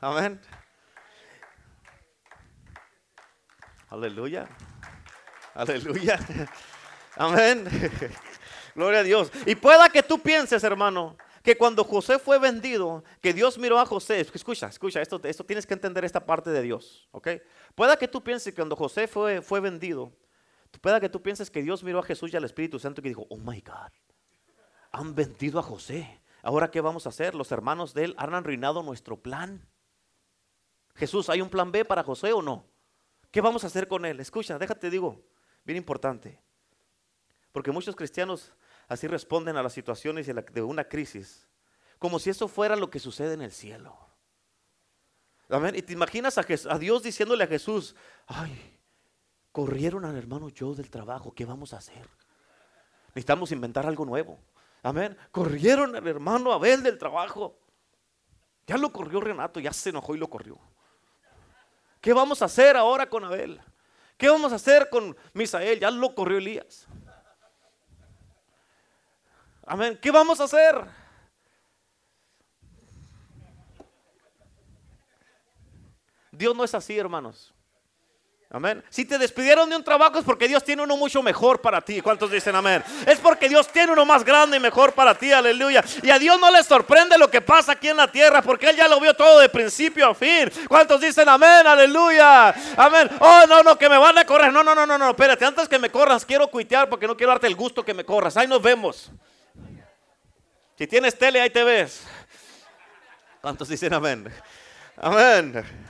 Amén. Aleluya. Aleluya. Amén. Gloria a Dios. Y pueda que tú pienses, hermano, que cuando José fue vendido, que Dios miró a José, escucha, escucha, esto, esto tienes que entender esta parte de Dios, ¿ok? Pueda que tú pienses que cuando José fue, fue vendido, Pueda que tú pienses que Dios miró a Jesús y al Espíritu Santo y que dijo, oh my God, han vendido a José. Ahora, ¿qué vamos a hacer? Los hermanos de él han arruinado nuestro plan. Jesús, ¿hay un plan B para José o no? ¿Qué vamos a hacer con él? Escucha, déjate digo, bien importante. Porque muchos cristianos así responden a las situaciones de una crisis, como si eso fuera lo que sucede en el cielo. Amén. Y te imaginas a, Dios diciéndole a Jesús, ay, corrieron al hermano Joe del trabajo, ¿qué vamos a hacer? Necesitamos inventar algo nuevo. Amén. Corrieron al hermano Abel del trabajo. Ya lo corrió Renato, ya se enojó y lo corrió. ¿Qué vamos a hacer ahora con Abel? ¿Qué vamos a hacer con Misael? Ya lo corrió Elías. Amén. ¿Qué vamos a hacer? Dios no es así, hermanos. Amén. Si te despidieron de un trabajo es porque Dios tiene uno mucho mejor para ti. ¿Cuántos dicen amén? Es porque Dios tiene uno más grande y mejor para ti. Aleluya. Y a Dios no le sorprende lo que pasa aquí en la tierra porque Él ya lo vio todo de principio a fin. ¿Cuántos dicen amén? Aleluya. Amén. Oh, no, no, que me van a correr. No, no, no, no, no. Espérate, antes que me corras, quiero cuitear porque no quiero darte el gusto que me corras. Ahí nos vemos. Si tienes tele, ahí te ves. ¿Cuántos dicen amén? Amén.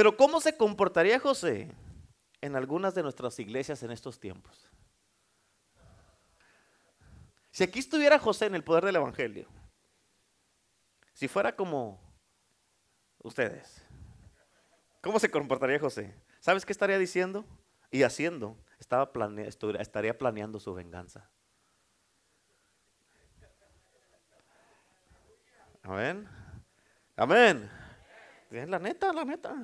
Pero ¿cómo se comportaría José en algunas de nuestras iglesias en estos tiempos? Si aquí estuviera José en el poder del Evangelio, si fuera como ustedes, ¿cómo se comportaría José? ¿Sabes qué estaría diciendo y haciendo? Estaba estaría planeando su venganza. Amén. Amén. La neta, la neta.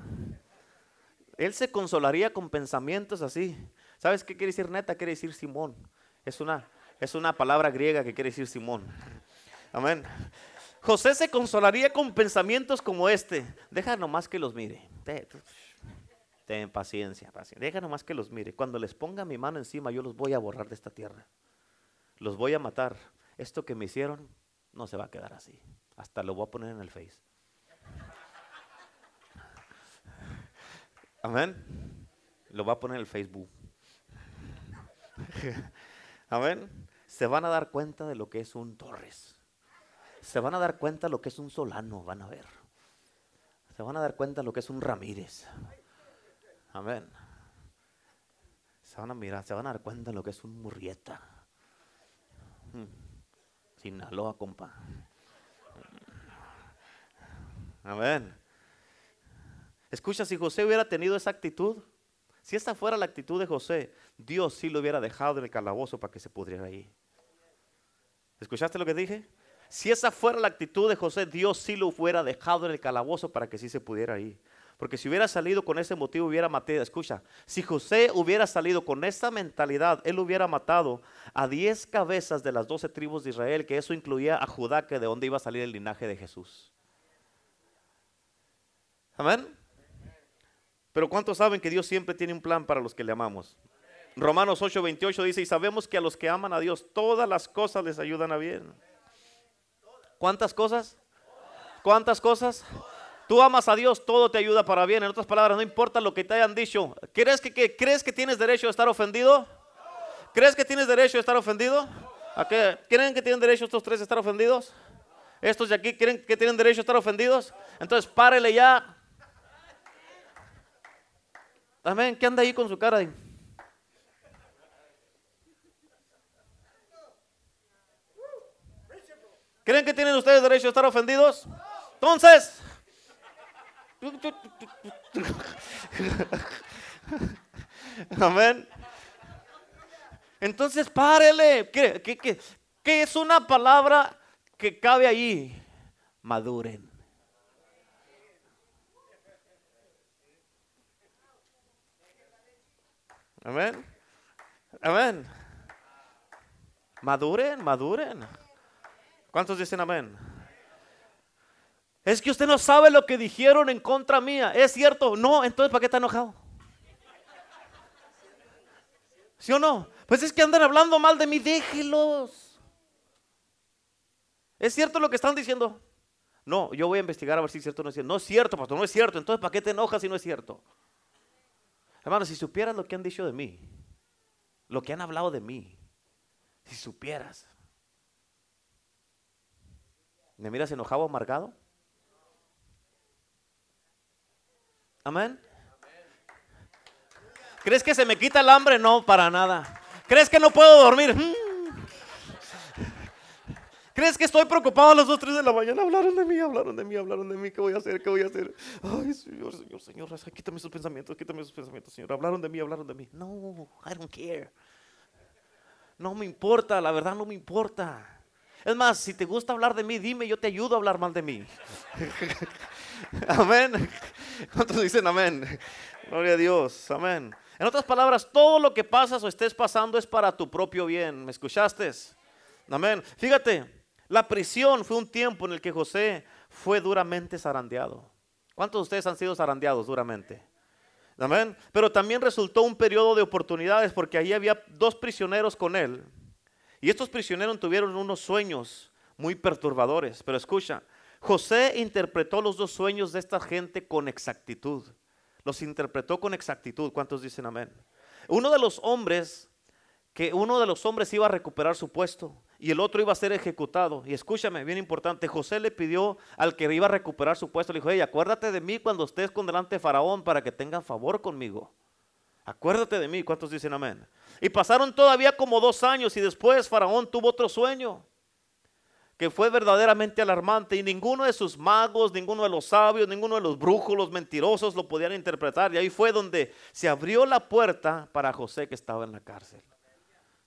Él se consolaría con pensamientos así. ¿Sabes qué quiere decir neta? Quiere decir Simón. Es una, es una palabra griega que quiere decir Simón. Amén. José se consolaría con pensamientos como este. Deja nomás que los mire. Ten paciencia, paciencia. Deja nomás que los mire. Cuando les ponga mi mano encima, yo los voy a borrar de esta tierra. Los voy a matar. Esto que me hicieron no se va a quedar así. Hasta lo voy a poner en el face. Amén. Lo va a poner en el Facebook. Amén. Se van a dar cuenta de lo que es un Torres. Se van a dar cuenta de lo que es un Solano, van a ver. Se van a dar cuenta de lo que es un Ramírez. Amén. Se van a mirar, se van a dar cuenta de lo que es un Murrieta. Hmm. Sinaloa, compa. Amén. Escucha, si José hubiera tenido esa actitud, si esa fuera la actitud de José, Dios sí lo hubiera dejado en el calabozo para que se pudriera ahí. ¿Escuchaste lo que dije? Si esa fuera la actitud de José, Dios sí lo hubiera dejado en el calabozo para que sí se pudiera ahí. Porque si hubiera salido con ese motivo, hubiera matado. Escucha, si José hubiera salido con esa mentalidad, él hubiera matado a 10 cabezas de las 12 tribus de Israel, que eso incluía a Judá, que de donde iba a salir el linaje de Jesús. Amén. Pero ¿cuántos saben que Dios siempre tiene un plan para los que le amamos? Romanos 8:28 dice, y sabemos que a los que aman a Dios todas las cosas les ayudan a bien. ¿Cuántas cosas? ¿Cuántas cosas? Tú amas a Dios, todo te ayuda para bien. En otras palabras, no importa lo que te hayan dicho. ¿Crees que, ¿crees que tienes derecho a estar ofendido? ¿Crees que tienes derecho a estar ofendido? ¿A? ¿Creen que tienen derecho estos tres a estar ofendidos? ¿Estos de aquí creen que tienen derecho a estar ofendidos? Entonces párele ya, Amén. ¿Qué anda ahí con su cara? ¿Creen que tienen ustedes derecho a estar ofendidos? Entonces. Amén. Entonces párele. ¿Qué, qué, qué es una palabra que cabe ahí? Maduren. Amén. Amén. Maduren, maduren. ¿Cuántos dicen amén? Es que usted no sabe lo que dijeron en contra mía. ¿Es cierto? No, entonces ¿para qué está enojado? ¿Sí o no? Pues es que andan hablando mal de mí, déjelos. ¿Es cierto lo que están diciendo? No, yo voy a investigar a ver si es cierto o no es cierto. No es cierto, pastor, no es cierto. Entonces, ¿para qué te enojas si no es cierto? Hermano, si supieras lo que han dicho de mí, lo que han hablado de mí, si supieras. ¿Me miras enojado, amargado? Amén. ¿Crees que se me quita el hambre? No, para nada. ¿Crees que no puedo dormir? Mm. ¿Crees que estoy preocupado a las 2, 3 de la mañana? Hablaron de mí, hablaron de mí, hablaron de mí. ¿Qué voy a hacer? ¿Qué voy a hacer? Ay, Señor, Señor, Señor, quítame sus pensamientos, quítame sus pensamientos, Señor. Hablaron de mí, hablaron de mí. No, I don't care. No me importa, la verdad no me importa. Es más, si te gusta hablar de mí, dime, yo te ayudo a hablar mal de mí. amén. ¿Cuántos dicen amén? Gloria a Dios, amén. En otras palabras, todo lo que pasas o estés pasando es para tu propio bien. ¿Me escuchaste? Amén. Fíjate, la prisión fue un tiempo en el que José fue duramente zarandeado. ¿Cuántos de ustedes han sido zarandeados duramente? Amén. Pero también resultó un periodo de oportunidades porque ahí había dos prisioneros con él. Y estos prisioneros tuvieron unos sueños muy perturbadores. Pero escucha, José interpretó los dos sueños de esta gente con exactitud. Los interpretó con exactitud. ¿Cuántos dicen amén? Uno de los hombres, que uno de los hombres iba a recuperar su puesto y el otro iba a ser ejecutado. Y escúchame, bien importante, José le pidió al que iba a recuperar su puesto, le dijo, hey, acuérdate de mí cuando estés con delante de Faraón para que tengan favor conmigo. Acuérdate de mí, ¿cuántos dicen amén? Y pasaron todavía como dos años y después Faraón tuvo otro sueño que fue verdaderamente alarmante y ninguno de sus magos, ninguno de los sabios, ninguno de los brujos, los mentirosos lo podían interpretar. Y ahí fue donde se abrió la puerta para José que estaba en la cárcel.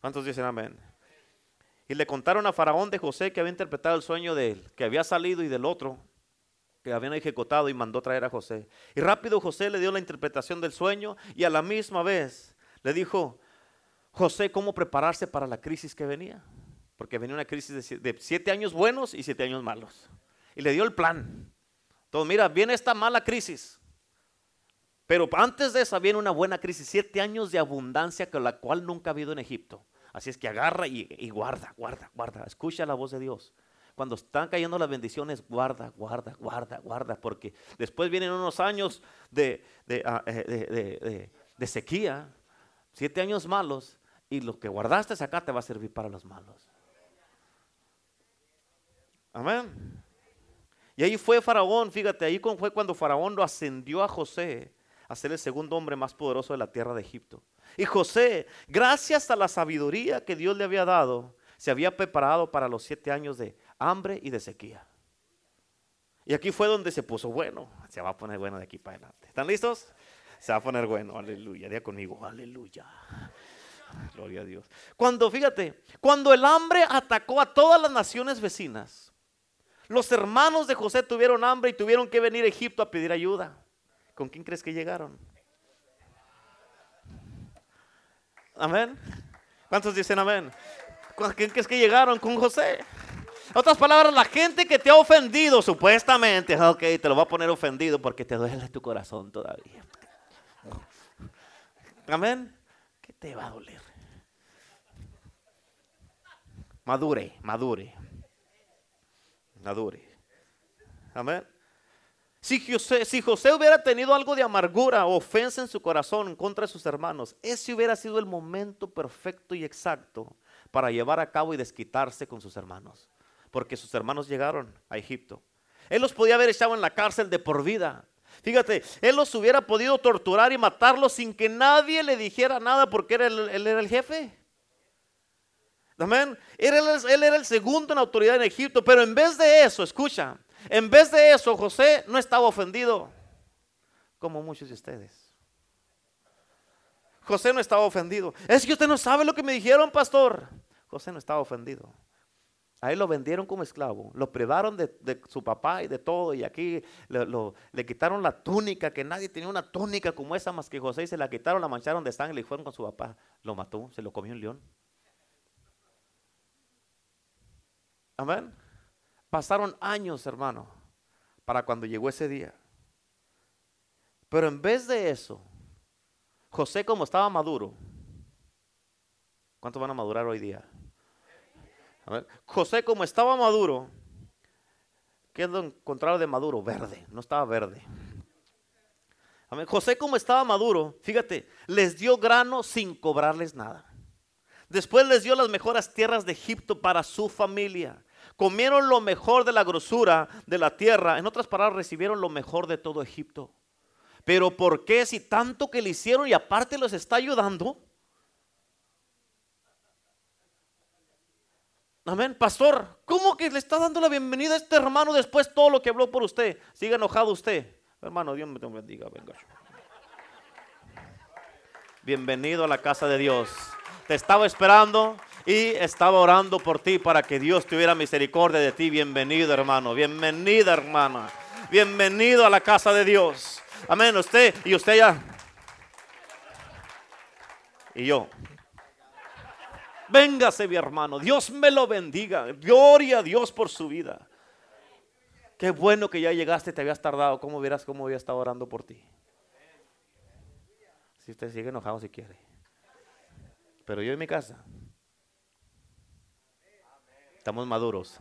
¿Cuántos dicen amén? Y le contaron a Faraón de José que había interpretado el sueño de él, que había salido y del otro, que habían ejecutado y mandó traer a José. Y rápido José le dio la interpretación del sueño y a la misma vez le dijo, José, cómo prepararse para la crisis que venía. Porque venía una crisis de siete años buenos y siete años malos. Y le dio el plan. Entonces, mira, viene esta mala crisis. Pero antes de esa viene una buena crisis, siete años de abundancia con la cual nunca ha habido en Egipto. Así es que agarra y, guarda, guarda, guarda. Escucha la voz de Dios. Cuando están cayendo las bendiciones, guarda, guarda, guarda, guarda. Porque después vienen unos años de, ah, eh, de, sequía, siete años malos, y lo que guardaste acá te va a servir para los malos. Amén. Y ahí fue Faraón, fíjate, ahí fue cuando Faraón lo ascendió a José a ser el segundo hombre más poderoso de la tierra de Egipto. Y José, gracias a la sabiduría que Dios le había dado, se había preparado para los siete años de hambre y de sequía. Y aquí fue donde se puso bueno. Se va a poner bueno de aquí para adelante. ¿Están listos? Se va a poner bueno. Aleluya. Día conmigo. Aleluya. Gloria a Dios. Cuando, fíjate, cuando el hambre atacó a todas las naciones vecinas, los hermanos de José tuvieron hambre y tuvieron que venir a Egipto a pedir ayuda. ¿Con quién crees que llegaron? Amén. ¿Cuántos dicen amén? ¿Quién es que llegaron con José? otras palabras, la gente que te ha ofendido, supuestamente, ok, te lo va a poner ofendido porque te duele tu corazón todavía. Amén. ¿Qué te va a doler? Madure, madure. Madure. Amén. Si José, hubiera tenido algo de amargura o ofensa en su corazón contra sus hermanos, ese hubiera sido el momento perfecto y exacto para llevar a cabo y desquitarse con sus hermanos. Porque sus hermanos llegaron a Egipto. Él los podía haber echado en la cárcel de por vida. Fíjate, él los hubiera podido torturar y matarlos sin que nadie le dijera nada porque él era el jefe. Amén. Él, él era el segundo en autoridad en Egipto, pero en vez de eso, escucha, en vez de eso, José no estaba ofendido, como muchos de ustedes. José no estaba ofendido. Es que usted no sabe lo que me dijeron, pastor. José no estaba ofendido. A él lo vendieron como esclavo, lo privaron de, su papá y de todo, y aquí le, quitaron la túnica, que nadie tenía una túnica como esa más que José, y se la quitaron, la mancharon de sangre y fueron con su papá. Lo mató, se lo comió un león. Amén. Pasaron años, hermano, para cuando llegó ese día. Pero en vez de eso, José como estaba maduro, ¿cuántos van a madurar hoy día? José como estaba maduro, ¿qué es lo contrario de maduro? Verde, no estaba verde. José como estaba maduro, fíjate, les dio grano sin cobrarles nada. Después les dio las mejores tierras de Egipto para su familia. Comieron lo mejor de la grosura de la tierra. En otras palabras, recibieron lo mejor de todo Egipto. Pero ¿por qué si tanto que le hicieron y aparte los está ayudando? Amén, pastor, ¿cómo que le está dando la bienvenida a este hermano después todo lo que habló por usted? Sigue enojado usted. Hermano, Dios me bendiga, venga. Bienvenido a la casa de Dios. Te estaba esperando y estaba orando por ti para que Dios tuviera misericordia de ti. Bienvenido, hermano. Bienvenida, hermana. Bienvenido a la casa de Dios. Amén. Usted y usted ya. Y yo. Véngase, mi hermano. Dios me lo bendiga. Gloria a Dios por su vida. Qué bueno que ya llegaste, te habías tardado. ¿Cómo verás cómo había estado orando por ti? Si usted sigue enojado si quiere. Pero yo en mi casa estamos maduros.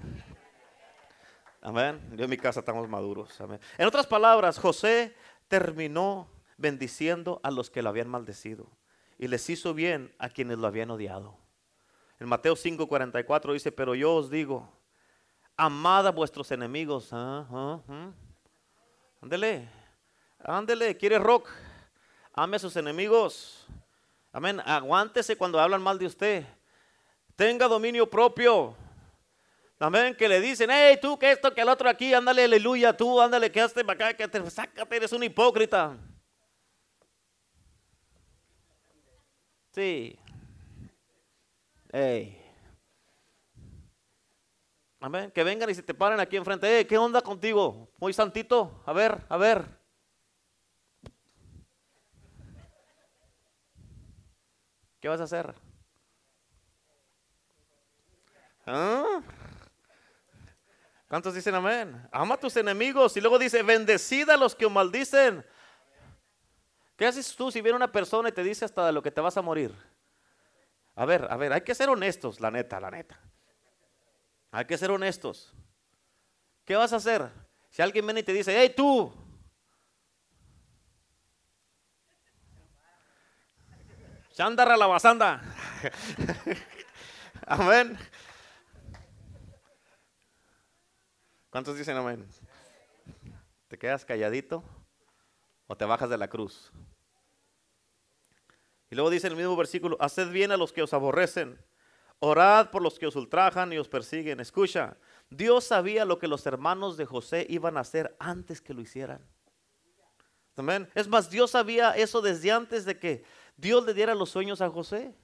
Amén. Yo en mi casa estamos maduros. Amén. En otras palabras, José terminó bendiciendo a los que lo habían maldecido y les hizo bien a quienes lo habían odiado. En Mateo 5:44 dice, pero yo os digo, amad a vuestros enemigos. Ah, ah, ah. Ándele, ándele, quiere rock. Ame a sus enemigos. Amén. Aguántese cuando hablan mal de usted. Tenga dominio propio. Amén. Que le dicen, hey, tú, que esto, que el otro aquí, ándale, aleluya, tú, ándale, que este para acá, que te, sácate, eres un hipócrita. Sí. Hey. Amén. Que vengan y se te paren aquí enfrente. ¿qué onda contigo? Muy santito. A ver, a ver. ¿Qué vas a hacer? ¿Ah? ¿Cuántos dicen amén? Ama a tus enemigos y luego dice, bendecida a los que maldicen. ¿Qué haces tú si viene una persona y te dice hasta de lo que te vas a morir? A ver, a ver, hay que ser honestos, la neta, la neta. Hay que ser honestos. ¿Qué vas a hacer? Si alguien viene y te dice, hey tú, Chandara la basanda. amén. ¿Cuántos dicen amén? ¿Te quedas calladito o te bajas de la cruz? Y luego dice el mismo versículo, haced bien a los que os aborrecen, orad por los que os ultrajan y os persiguen. Escucha, Dios sabía lo que los hermanos de José iban a hacer antes que lo hicieran. Amén. Es más, Dios sabía eso desde antes de que Dios le diera los sueños a José.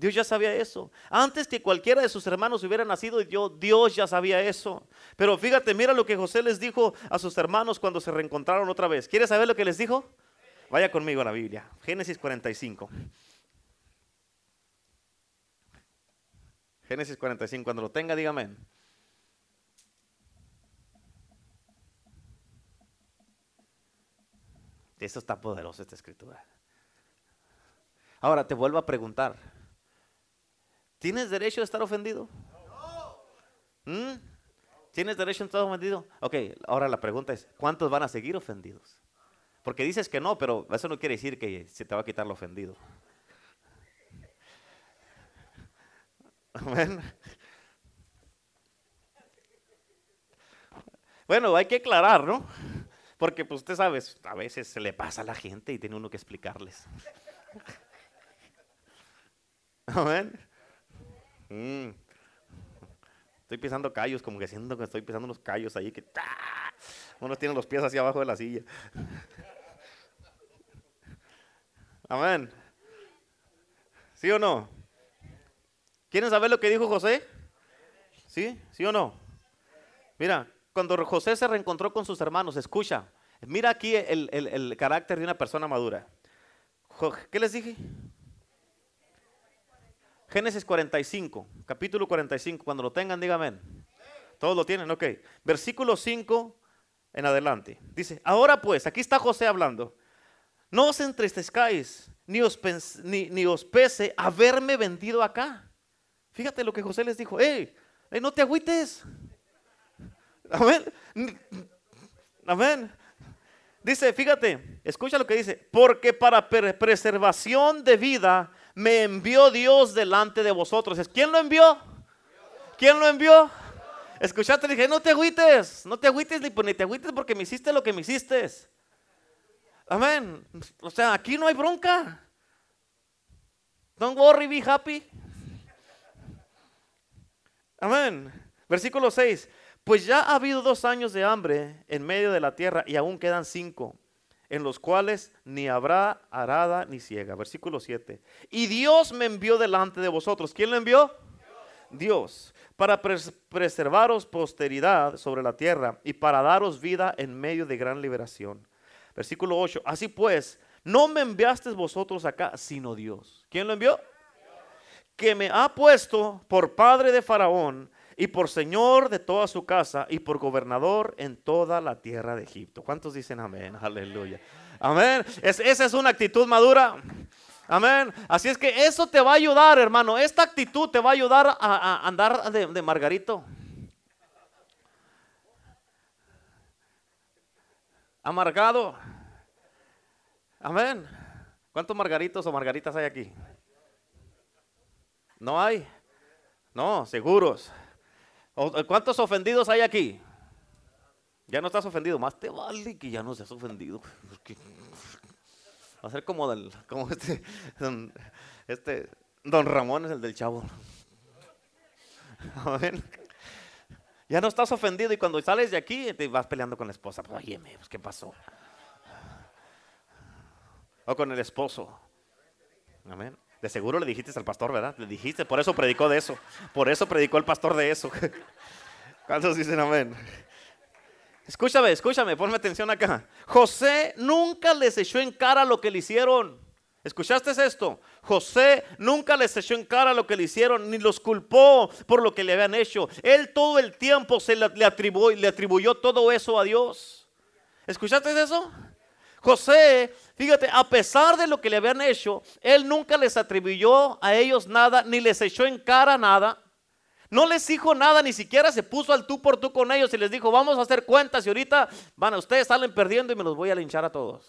Dios ya sabía eso. Antes que cualquiera de sus hermanos hubiera nacido, Dios ya sabía eso. Pero fíjate, mira lo que José les dijo a sus hermanos cuando se reencontraron otra vez. ¿Quieres saber lo que les dijo? Vaya conmigo a la Biblia. Génesis 45. Génesis 45. Cuando lo tenga, dígame. Eso está poderoso esta escritura. Ahora te vuelvo a preguntar. ¿Tienes derecho a estar ofendido? ¿Mm? ¿Tienes derecho a estar ofendido? Ok, ahora la pregunta es, ¿cuántos van a seguir ofendidos? Porque dices que no, pero eso no quiere decir que se te va a quitar lo ofendido. Amén. Bueno, hay que aclarar, ¿no? Porque pues usted sabe, a veces se le pasa a la gente y tiene uno que explicarles. Amén. Mm. Estoy pisando callos, como que siento que estoy pisando unos callos ahí que uno tiene los pies hacia abajo de la silla. Amén. ¿Sí o no? ¿Quieren saber lo que dijo José? ¿Sí? ¿Sí o no? Mira, cuando José se reencontró con sus hermanos, escucha, mira aquí el, el carácter de una persona madura. ¿Qué les dije? Génesis 45, capítulo 45, cuando lo tengan, díganme. Todos lo tienen, ok. Versículo 5 en adelante. Dice, ahora pues, aquí está José hablando. No os entristezcáis, ni os, ni, ni os pese haberme vendido acá. Fíjate lo que José les dijo. Hey, no te agüites. Amén. Amén. Dice, fíjate, escucha lo que dice, porque para preservación de vida me envió Dios delante de vosotros. ¿Quién lo envió? ¿Quién lo envió? Escuchaste, dije, no te agüites, no te agüites ni, ni te agüites porque me hiciste lo que me hiciste. Amén. O sea, aquí no hay bronca. Don't worry, be happy. Amén. Versículo 6. Pues ya ha habido dos años de hambre en medio de la tierra y aún quedan cinco, en los cuales ni habrá arada ni ciega. Versículo 7. Y Dios me envió delante de vosotros. ¿Quién lo envió? Dios. para preservaros posteridad sobre la tierra y para daros vida en medio de gran liberación. Versículo 8. Así pues, no me enviasteis vosotros acá, sino Dios. ¿Quién lo envió? Que me ha puesto por padre de Faraón y por señor de toda su casa y por gobernador en toda la tierra de Egipto. ¿Cuántos dicen amén? Aleluya. Amén. esa es una actitud madura. Amén. Así es que eso te va a ayudar, hermano. Esta actitud te va a ayudar a, andar de, de Margarito. Amargado. Amén. ¿Cuántos margaritos o margaritas hay aquí? No hay. No, seguros. Eh, ¿Cuántos ofendidos hay aquí? Ya no estás ofendido, más te vale que ya no seas ofendido. Va a ser como, como este, don, este, don Ramón es el del chavo. Ya no estás ofendido y cuando sales de aquí te vas peleando con la esposa. Pues, pues, ¿qué pasó? O con el esposo. Amén. De seguro le dijiste al pastor, ¿verdad? Le dijiste, por eso predicó de eso. Por eso predicó el pastor de eso. ¿Cuántos dicen amén? Escúchame, escúchame, ponme atención acá. José nunca les echó en cara lo que le hicieron. ¿Escuchaste esto? José nunca les echó en cara lo que le hicieron, ni los culpó por lo que le habían hecho. Él todo el tiempo se le, atribuyó, le atribuyó todo eso a Dios. ¿Escuchaste eso? José, fíjate, a pesar de lo que le habían hecho, él nunca les atribuyó a ellos nada, ni les echó en cara nada. No les dijo nada, ni siquiera se puso al tú por tú con ellos y les dijo, vamos a hacer cuentas y ahorita van, ustedes salen perdiendo y me los voy a linchar a todos.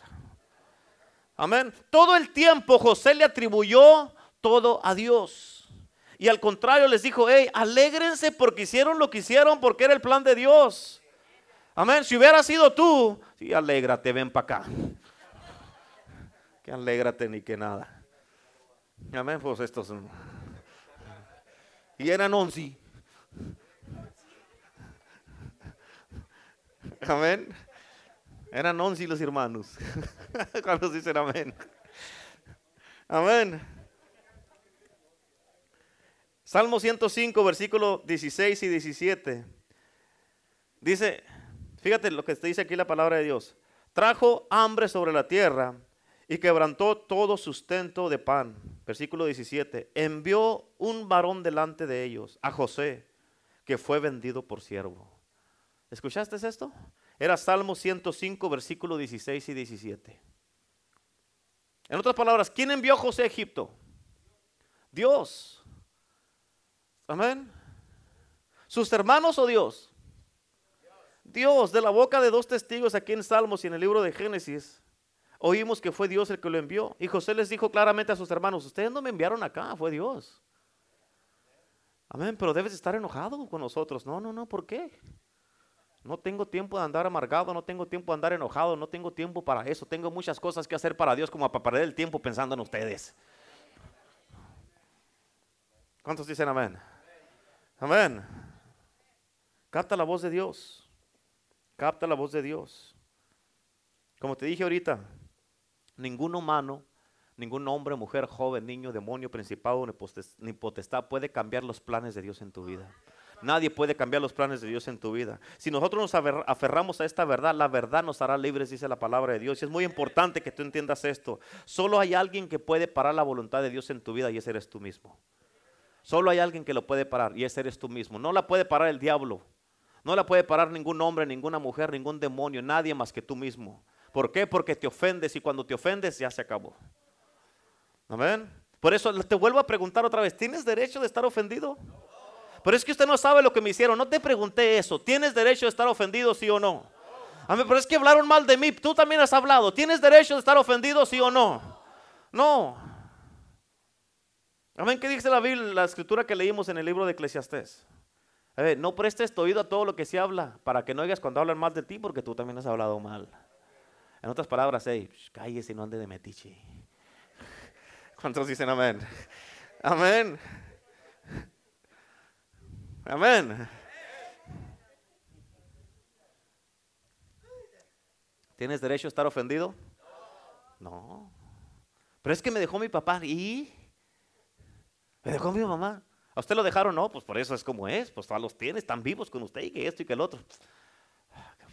Amén. Todo el tiempo José le atribuyó todo a Dios. Y al contrario les dijo, hey, alégrense porque hicieron lo que hicieron porque era el plan de Dios. Amén. Si hubiera sido tú, sí, alégrate, ven para acá. Que alégrate ni que nada. Amén. Pues estos. Y eran once. Amén. Eran once los hermanos. Cuando dicen amén. Amén. Salmo 105, versículo 16 y 17. Dice, Fíjate lo que dice aquí la palabra de Dios. Trajo hambre sobre la tierra y quebrantó todo sustento de pan. Versículo 17. Envió un varón delante de ellos, a José, que fue vendido por siervo. ¿Escuchaste esto? Era Salmo 105, versículo 16 y 17. En otras palabras, ¿quién envió a José a Egipto? Dios. Amén. ¿Sus hermanos o Dios? Dios, de la boca de dos testigos aquí en Salmos y en el libro de Génesis, oímos que fue Dios el que lo envió. Y José les dijo claramente a sus hermanos, ustedes no me enviaron acá, fue Dios. Amén, pero debes estar enojado con nosotros. No, no, no, ¿por qué? No tengo tiempo de andar amargado, no tengo tiempo de andar enojado, no tengo tiempo para eso. Tengo muchas cosas que hacer para Dios como para perder el tiempo pensando en ustedes. ¿Cuántos dicen amén? Amén. Capta la voz de Dios. Capta la voz de Dios. Como te dije ahorita, ningún humano, ningún hombre, mujer, joven, niño, demonio, principado ni potestad puede cambiar los planes de Dios en tu vida. Nadie puede cambiar los planes de Dios en tu vida. Si nosotros nos aferramos a esta verdad, la verdad nos hará libres, dice la palabra de Dios. Y es muy importante que tú entiendas esto. Solo hay alguien que puede parar la voluntad de Dios en tu vida y ese eres tú mismo. Solo hay alguien que lo puede parar y ese eres tú mismo. No la puede parar el diablo. No la puede parar ningún hombre, ninguna mujer, ningún demonio, nadie más que tú mismo. ¿Por qué? Porque te ofendes y cuando te ofendes ya se acabó. Amén. Por eso te vuelvo a preguntar otra vez, ¿tienes derecho de estar ofendido? Pero es que usted no sabe lo que me hicieron. No te pregunté eso. ¿Tienes derecho de estar ofendido, sí o no? Amén, pero es que hablaron mal de mí. Tú también has hablado. ¿Tienes derecho de estar ofendido, sí o no? No. Amén, ¿qué dice la Biblia, la escritura que leímos en el libro de Eclesiastés? A ver, no prestes tu oído a todo lo que se habla para que no oigas cuando hablan mal de ti porque tú también has hablado mal. En otras palabras, hey, y no ande de metiche. ¿Cuántos dicen amén? Amén. Amén. ¿Tienes derecho a estar ofendido? No. Pero es que me dejó mi papá y me dejó mi mamá. ¿A usted lo dejaron? No, pues por eso es como es. Pues todos los tiene, están vivos con usted y que esto y que el otro.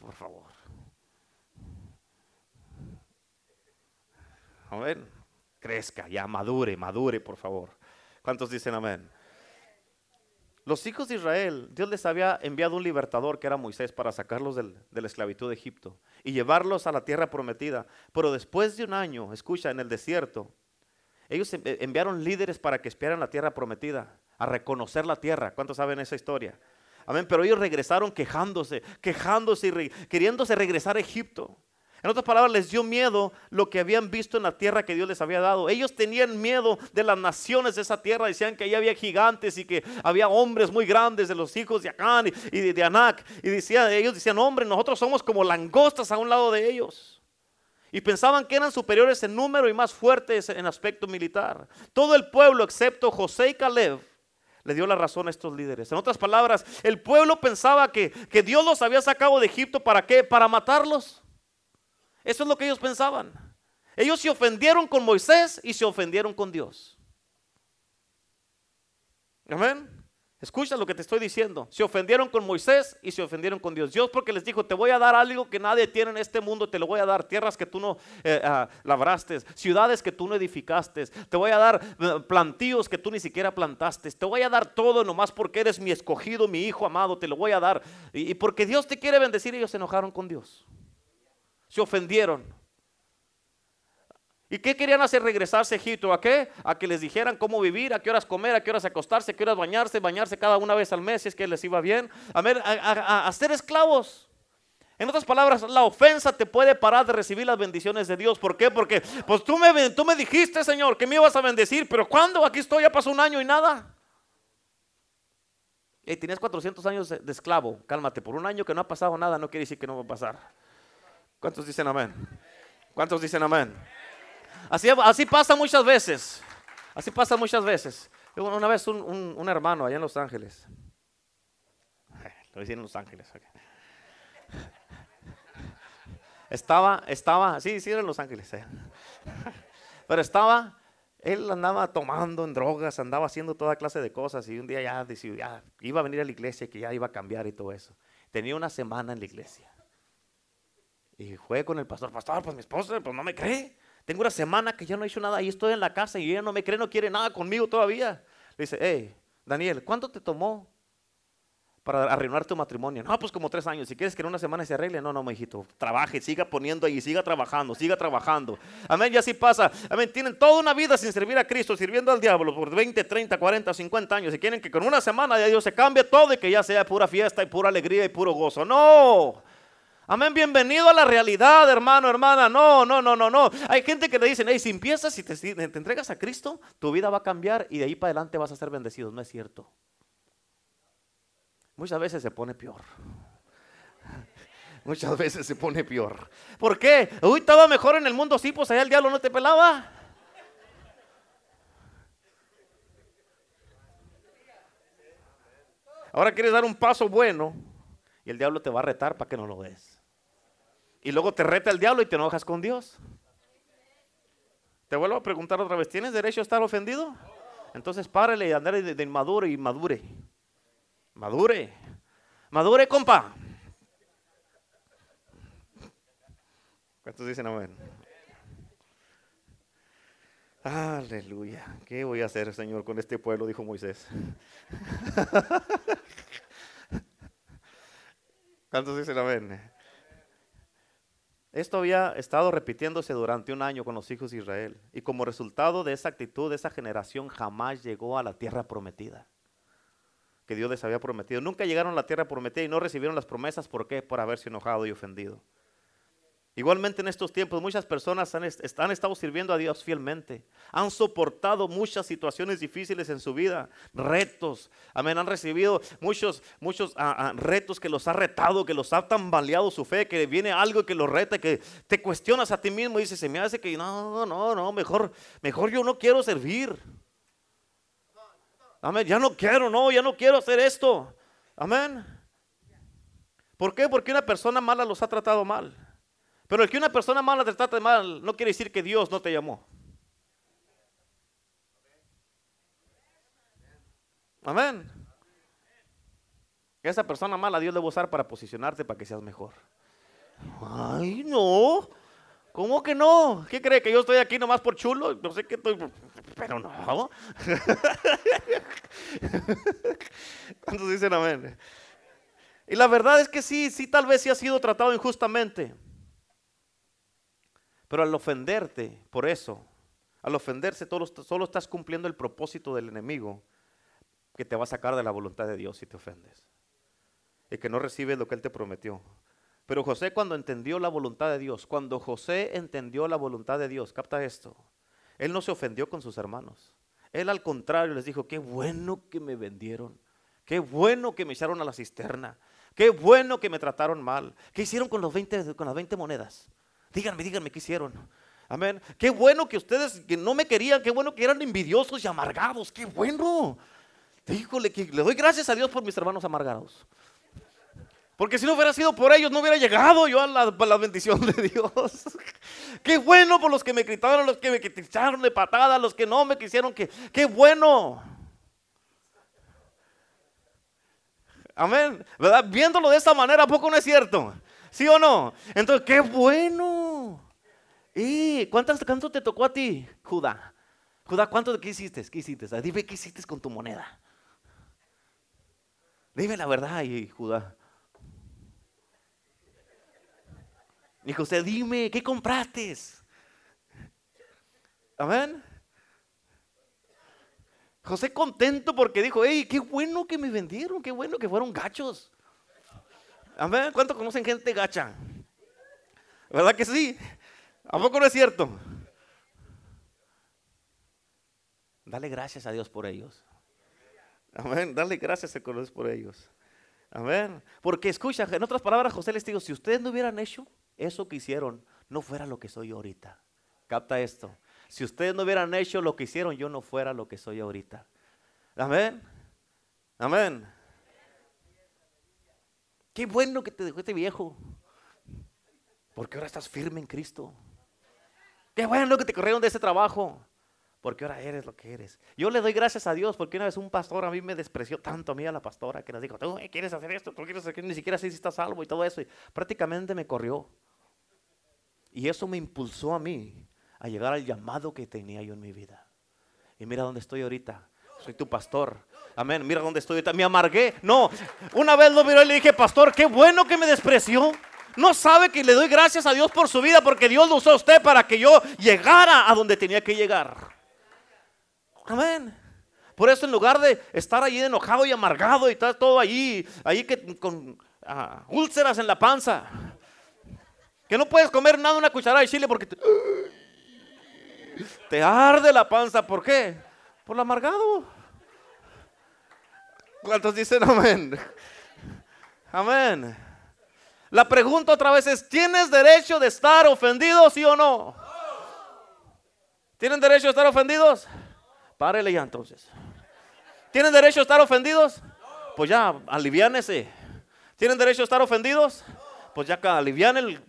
Por favor. Amén. Crezca, ya madure, madure, por favor. ¿Cuántos dicen amén? Los hijos de Israel, Dios les había enviado un libertador que era Moisés para sacarlos de la esclavitud de Egipto y llevarlos a la tierra prometida. Pero después de un año, escucha, en el desierto, ellos enviaron líderes para que espiaran la tierra prometida, a reconocer la tierra. ¿Cuántos saben esa historia? Amén, pero ellos regresaron quejándose, quejándose y queriéndose regresar a Egipto. En otras palabras, les dio miedo lo que habían visto en la tierra que Dios les había dado. Ellos tenían miedo de las naciones de esa tierra. Decían que ahí había gigantes y que había hombres muy grandes de los hijos de Acán y de, Anac. Y decían, ellos decían, hombre, nosotros somos como langostas a un lado de ellos. Y pensaban que eran superiores en número y más fuertes en aspecto militar. Todo el pueblo, excepto José y Caleb, le dio la razón a estos líderes. En otras palabras, el pueblo pensaba que, que Dios los había sacado de Egipto para qué? Para matarlos. Eso es lo que ellos pensaban. Ellos se ofendieron con Moisés y se ofendieron con Dios. Amén. Escucha lo que te estoy diciendo. Se ofendieron con Moisés y se ofendieron con Dios. Dios porque les dijo, te voy a dar algo que nadie tiene en este mundo, te lo voy a dar. Tierras que tú no eh, ah, labraste, ciudades que tú no edificaste, te voy a dar eh, plantíos que tú ni siquiera plantaste, te voy a dar todo nomás porque eres mi escogido, mi hijo amado, te lo voy a dar. Y, y porque Dios te quiere bendecir, ellos se enojaron con Dios se ofendieron. ¿Y qué querían hacer? Regresarse a Egipto. ¿A qué? A que les dijeran cómo vivir, a qué horas comer, a qué horas acostarse, a qué horas bañarse, bañarse cada una vez al mes si es que les iba bien. A, ver, a, ser esclavos. En otras palabras, la ofensa te puede parar de recibir las bendiciones de Dios. ¿Por qué? Porque pues tú me, tú me dijiste, Señor, que me ibas a bendecir, pero ¿cuándo? Aquí estoy, ya pasó un año y nada. Y tienes 400 años de esclavo. Cálmate, por un año que no ha pasado nada no quiere decir que no va a pasar. ¿Cuántos dicen amén? ¿Cuántos dicen amén? Así, así pasa muchas veces. Así pasa muchas veces. Una vez un, hermano allá en Los Ángeles. Lo decía en Los Ángeles. Estaba, estaba, sí, sí, era en Los Ángeles. Eh. Pero estaba, él andaba tomando en drogas, andaba haciendo toda clase de cosas y un día ya decidió, ya iba a venir a la iglesia que ya iba a cambiar y todo eso. Tenía una semana en la iglesia. Y fue con el pastor, pastor, pues mi esposa pues no me cree. Tengo una semana que ya no he hecho nada y estoy en la casa y ella no me cree, no quiere nada conmigo todavía. Le dice, hey, Daniel, ¿cuánto te tomó para arruinar tu matrimonio? No, pues como tres años. Si quieres que en una semana se arregle, no, no, mi hijito. Trabaje, siga poniendo ahí, siga trabajando, siga trabajando. Amén, y así pasa. Amén, tienen toda una vida sin servir a Cristo, sirviendo al diablo por 20, 30, 40, 50 años. Y quieren que con una semana ya Dios se cambie todo y que ya sea pura fiesta y pura alegría y puro gozo. No. Amén, bienvenido a la realidad, hermano, hermana. No, no, no, no, no. Hay gente que le dicen, hey, si empiezas y te, entregas a Cristo, tu vida va a cambiar y de ahí para adelante vas a ser bendecido. No es cierto. Muchas veces se pone peor. Muchas veces se pone peor. ¿Por qué? Uy, estaba mejor en el mundo, sí, pues allá el diablo no te pelaba. Ahora quieres dar un paso bueno y el diablo te va a retar para que no lo des. Y luego te reta el diablo y te enojas con Dios. Te vuelvo a preguntar otra vez, ¿tienes derecho a estar ofendido? Entonces párele y andar de, inmaduro y madure. Madure. Madure, compa. ¿Cuántos dicen amén? Aleluya. ¿Qué voy a hacer, Señor, con este pueblo? Dijo Moisés. ¿Cuántos dicen amén? Esto había estado repitiéndose durante un año con los hijos de Israel. Y como resultado de esa actitud, esa generación jamás llegó a la tierra prometida. Que Dios les había prometido. Nunca llegaron a la tierra prometida y no recibieron las promesas. ¿Por qué? Por haberse enojado y ofendido. Igualmente en estos tiempos muchas personas han, han, estado sirviendo a Dios fielmente. Han soportado muchas situaciones difíciles en su vida, retos. Amén. Han recibido muchos, muchos ah, ah, retos que los ha retado, que los ha tambaleado su fe, que viene algo que los reta, que te cuestionas a ti mismo y dices, se me hace que no, no, no, mejor, mejor yo no quiero servir. Amén. Ya no quiero, no, ya no quiero hacer esto. Amén. ¿Por qué? Porque una persona mala los ha tratado mal. Pero el que una persona mala te trate mal no quiere decir que Dios no te llamó. Amén. Esa persona mala Dios le va a usar para posicionarte para que seas mejor. Ay, no. ¿Cómo que no? ¿Qué cree? ¿Que yo estoy aquí nomás por chulo? No sé qué estoy. Pero no. ¿Cuántos dicen amén? Y la verdad es que sí, sí, tal vez sí ha sido tratado injustamente. Pero al ofenderte por eso, al ofenderse, solo estás cumpliendo el propósito del enemigo que te va a sacar de la voluntad de Dios si te ofendes. Y que no recibes lo que Él te prometió. Pero José cuando entendió la voluntad de Dios, cuando José entendió la voluntad de Dios, capta esto, Él no se ofendió con sus hermanos. Él al contrario les dijo, qué bueno que me vendieron, qué bueno que me echaron a la cisterna, qué bueno que me trataron mal. ¿Qué hicieron con, los 20, con las 20 monedas? Díganme, díganme qué hicieron. Amén. Qué bueno que ustedes que no me querían, qué bueno que eran envidiosos y amargados. Qué bueno. Híjole, que le doy gracias a Dios por mis hermanos amargados. Porque si no hubiera sido por ellos, no hubiera llegado yo a la, bendición de Dios. Qué bueno por los que me gritaron, los que me echaron de patada, los que no me quisieron. Que, qué bueno. Amén. ¿Verdad? Viéndolo de esta manera, ¿a poco no es cierto? ¿Sí o no? Entonces, qué bueno. ¿Y cuántas, cuánto te tocó a ti, Judá? Judá, ¿cuánto qué hiciste? ¿Qué hiciste? Dime qué hiciste con tu moneda. Dime la verdad, y Judá. Y José, dime, ¿qué compraste? Amén. José contento porque dijo, hey, qué bueno que me vendieron, qué bueno que fueron gachos. Amén. ¿Cuánto conocen gente gacha? ¿Verdad que sí? ¿A poco no es cierto? Dale gracias a Dios por ellos. Amén. Dale gracias a Dios por ellos. Amén. Porque escucha, en otras palabras, José les digo, si ustedes no hubieran hecho eso que hicieron, no fuera lo que soy ahorita. Capta esto. Si ustedes no hubieran hecho lo que hicieron, yo no fuera lo que soy ahorita. Amén. Amén. Qué bueno que te dejó este viejo. Porque ahora estás firme en Cristo. Qué bueno que te corrieron de ese trabajo. Porque ahora eres lo que eres. Yo le doy gracias a Dios porque una vez un pastor a mí me despreció tanto a mí a la pastora que nos dijo, tú quieres hacer esto, tú quieres hacer ni siquiera sé si estás salvo y todo eso. Y prácticamente me corrió. Y eso me impulsó a mí a llegar al llamado que tenía yo en mi vida. Y mira dónde estoy ahorita. Soy tu pastor. Amén. Mira dónde estoy. Me amargué. No. Una vez lo miró y le dije, pastor, qué bueno que me despreció. No sabe que le doy gracias a Dios por su vida porque Dios lo usó a usted para que yo llegara a donde tenía que llegar. Amén. Por eso en lugar de estar allí enojado y amargado y estar todo allí, ahí que con ah, úlceras en la panza, que no puedes comer nada una cucharada de chile porque te, te arde la panza. ¿Por qué? Por lo amargado. ¿Cuántos dicen amén? Amén. La pregunta otra vez es, ¿tienes derecho de estar ofendido, sí o no? ¿Tienen derecho a estar ofendidos? Párele ya entonces. ¿Tienen derecho a estar ofendidos? Pues ya, aliviánese. ¿Tienen derecho a estar ofendidos? Pues ya alivian.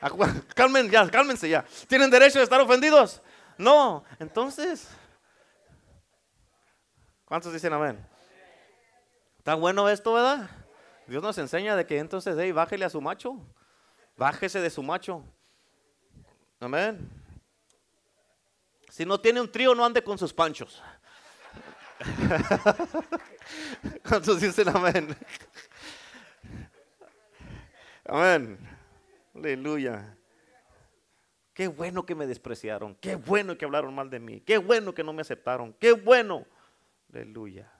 Calmen ya, cálmense ya. ¿Tienen derecho a estar ofendidos? No. Entonces, ¿cuántos dicen amén? Está bueno esto, ¿verdad? Dios nos enseña de que entonces, hey, bájele a su macho. Bájese de su macho. Amén. Si no tiene un trío, no ande con sus panchos. ¿Cuántos dicen amén? Amén. Aleluya. Qué bueno que me despreciaron. Qué bueno que hablaron mal de mí. Qué bueno que no me aceptaron. Qué bueno. Aleluya.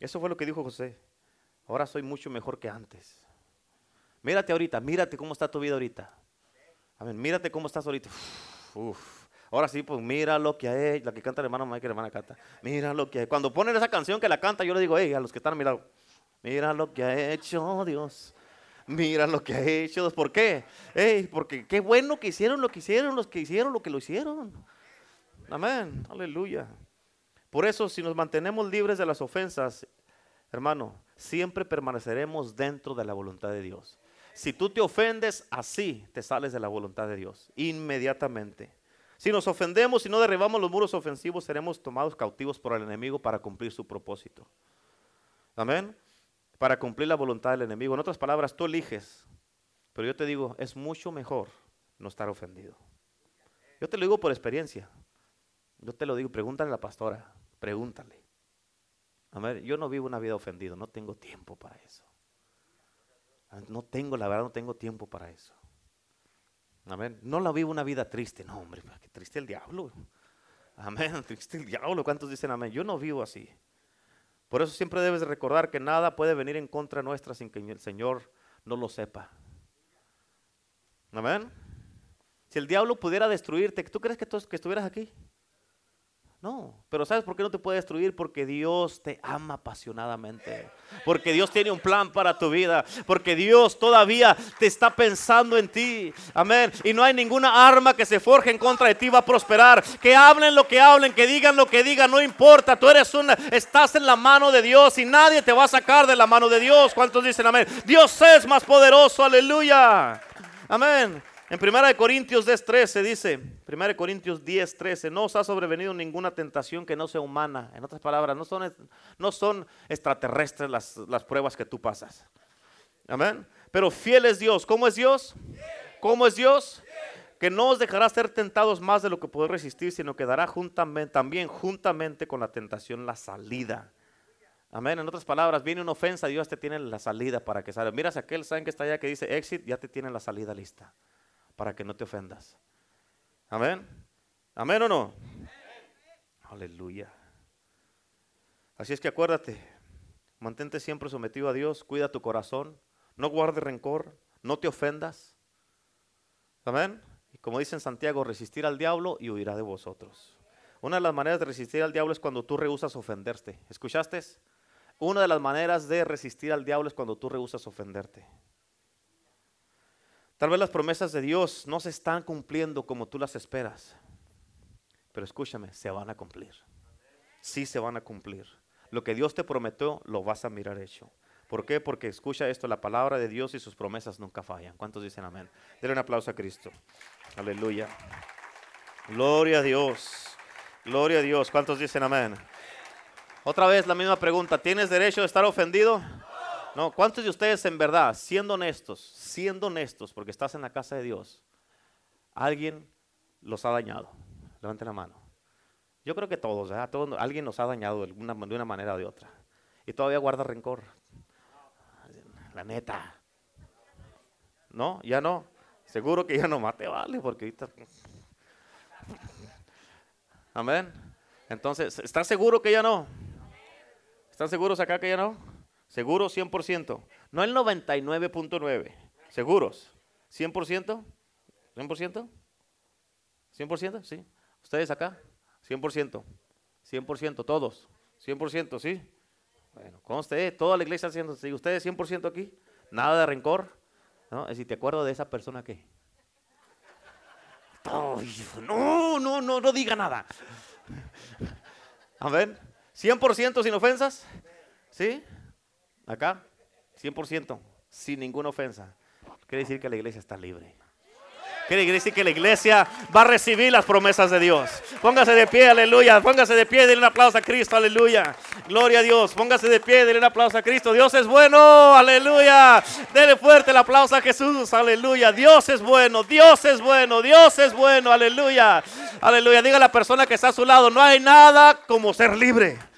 Eso fue lo que dijo José. Ahora soy mucho mejor que antes. Mírate ahorita, mírate cómo está tu vida ahorita. Amén, mírate cómo estás ahorita. Uf, Ahora sí, pues mira lo que hay, la que canta el hermano Mike, la hermana canta. Mira lo que hay. Cuando ponen esa canción que la canta, yo le digo, hey, a los que están a mira lo que ha hecho Dios. Mira lo que ha hecho Dios. ¿Por qué? Hey, porque qué bueno que hicieron lo que hicieron, los que hicieron lo que lo hicieron. Amén, aleluya. Por eso, si nos mantenemos libres de las ofensas, hermano, siempre permaneceremos dentro de la voluntad de Dios. Si tú te ofendes, así te sales de la voluntad de Dios, inmediatamente. Si nos ofendemos y no derribamos los muros ofensivos, seremos tomados cautivos por el enemigo para cumplir su propósito. Amén. Para cumplir la voluntad del enemigo. En otras palabras, tú eliges. Pero yo te digo, es mucho mejor no estar ofendido. Yo te lo digo por experiencia. Yo te lo digo, pregúntale a la pastora, pregúntale. Amén. Yo no vivo una vida ofendido, no tengo tiempo para eso. No tengo, la verdad, no tengo tiempo para eso. Amén. No la vivo una vida triste. No, hombre, qué triste el diablo. Amén. Triste el diablo. ¿Cuántos dicen amén? Yo no vivo así. Por eso siempre debes recordar que nada puede venir en contra nuestra sin que el Señor no lo sepa. Amén. Si el diablo pudiera destruirte, ¿tú crees que, tú, que estuvieras aquí? No, pero ¿sabes por qué no te puede destruir? Porque Dios te ama apasionadamente. Porque Dios tiene un plan para tu vida. Porque Dios todavía te está pensando en ti. Amén. Y no hay ninguna arma que se forje en contra de ti va a prosperar. Que hablen lo que hablen, que digan lo que digan, no importa. Tú eres una, estás en la mano de Dios y nadie te va a sacar de la mano de Dios. ¿Cuántos dicen amén? Dios es más poderoso. Aleluya. Amén. En 1 Corintios 10, 13 dice, 1 Corintios 10, 13, no os ha sobrevenido ninguna tentación que no sea humana. En otras palabras, no son, no son extraterrestres las, las pruebas que tú pasas. Amén. Pero fiel es Dios. ¿Cómo es Dios? ¿Cómo es Dios? Que no os dejará ser tentados más de lo que podéis resistir, sino que dará juntamente, también juntamente con la tentación la salida. Amén. En otras palabras, viene una ofensa, Dios te tiene la salida para que salga. Miras aquel, ¿saben que está allá que dice exit? Ya te tiene la salida lista para que no te ofendas. Amén. Amén o no. Aleluya. Así es que acuérdate, mantente siempre sometido a Dios, cuida tu corazón, no guardes rencor, no te ofendas. Amén. Y como dice en Santiago, resistir al diablo y huirá de vosotros. Una de las maneras de resistir al diablo es cuando tú rehusas ofenderte. ¿Escuchaste? Una de las maneras de resistir al diablo es cuando tú rehusas ofenderte. Tal vez las promesas de Dios no se están cumpliendo como tú las esperas. Pero escúchame, se van a cumplir. Sí se van a cumplir. Lo que Dios te prometió, lo vas a mirar hecho. ¿Por qué? Porque escucha esto, la palabra de Dios y sus promesas nunca fallan. ¿Cuántos dicen amén? Denle un aplauso a Cristo. Aleluya. Gloria a Dios. Gloria a Dios. ¿Cuántos dicen amén? Otra vez la misma pregunta. ¿Tienes derecho a estar ofendido? No, ¿cuántos de ustedes en verdad, siendo honestos, siendo honestos, porque estás en la casa de Dios, alguien los ha dañado? Levanten la mano. Yo creo que todos, todos alguien nos ha dañado de, alguna, de una manera o de otra. Y todavía guarda rencor. La neta. No, ya no. Seguro que ya no mate, vale, porque ahorita. Amén. Entonces, ¿estás seguro que ya no? ¿Están seguros acá que ya no? ¿Seguros 100%? No el 99.9. ¿Seguros? ¿100%? ¿100%? ¿100%? Sí. ¿Ustedes acá? 100%. 100%, todos. 100%, ¿sí? Bueno, conste, toda la iglesia haciendo, ¿sí? ¿Ustedes 100% aquí? Nada de rencor. ¿No? Si te acuerdo de esa persona que... No, no, no, no diga nada. Amén. 100% sin ofensas. ¿Sí? Acá, 100%, sin ninguna ofensa. Quiere decir que la iglesia está libre. Quiere decir que la iglesia va a recibir las promesas de Dios. Póngase de pie, aleluya. Póngase de pie, denle un aplauso a Cristo, aleluya. Gloria a Dios. Póngase de pie, denle un aplauso a Cristo. Dios es bueno, aleluya. Dele fuerte el aplauso a Jesús, aleluya. Dios es bueno, Dios es bueno, Dios es bueno, aleluya. Aleluya. Diga a la persona que está a su lado, no hay nada como ser libre.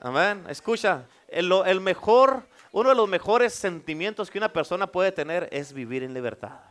Amén. Escucha, el, mejor, uno de los mejores sentimientos que una persona puede tener es vivir en libertad.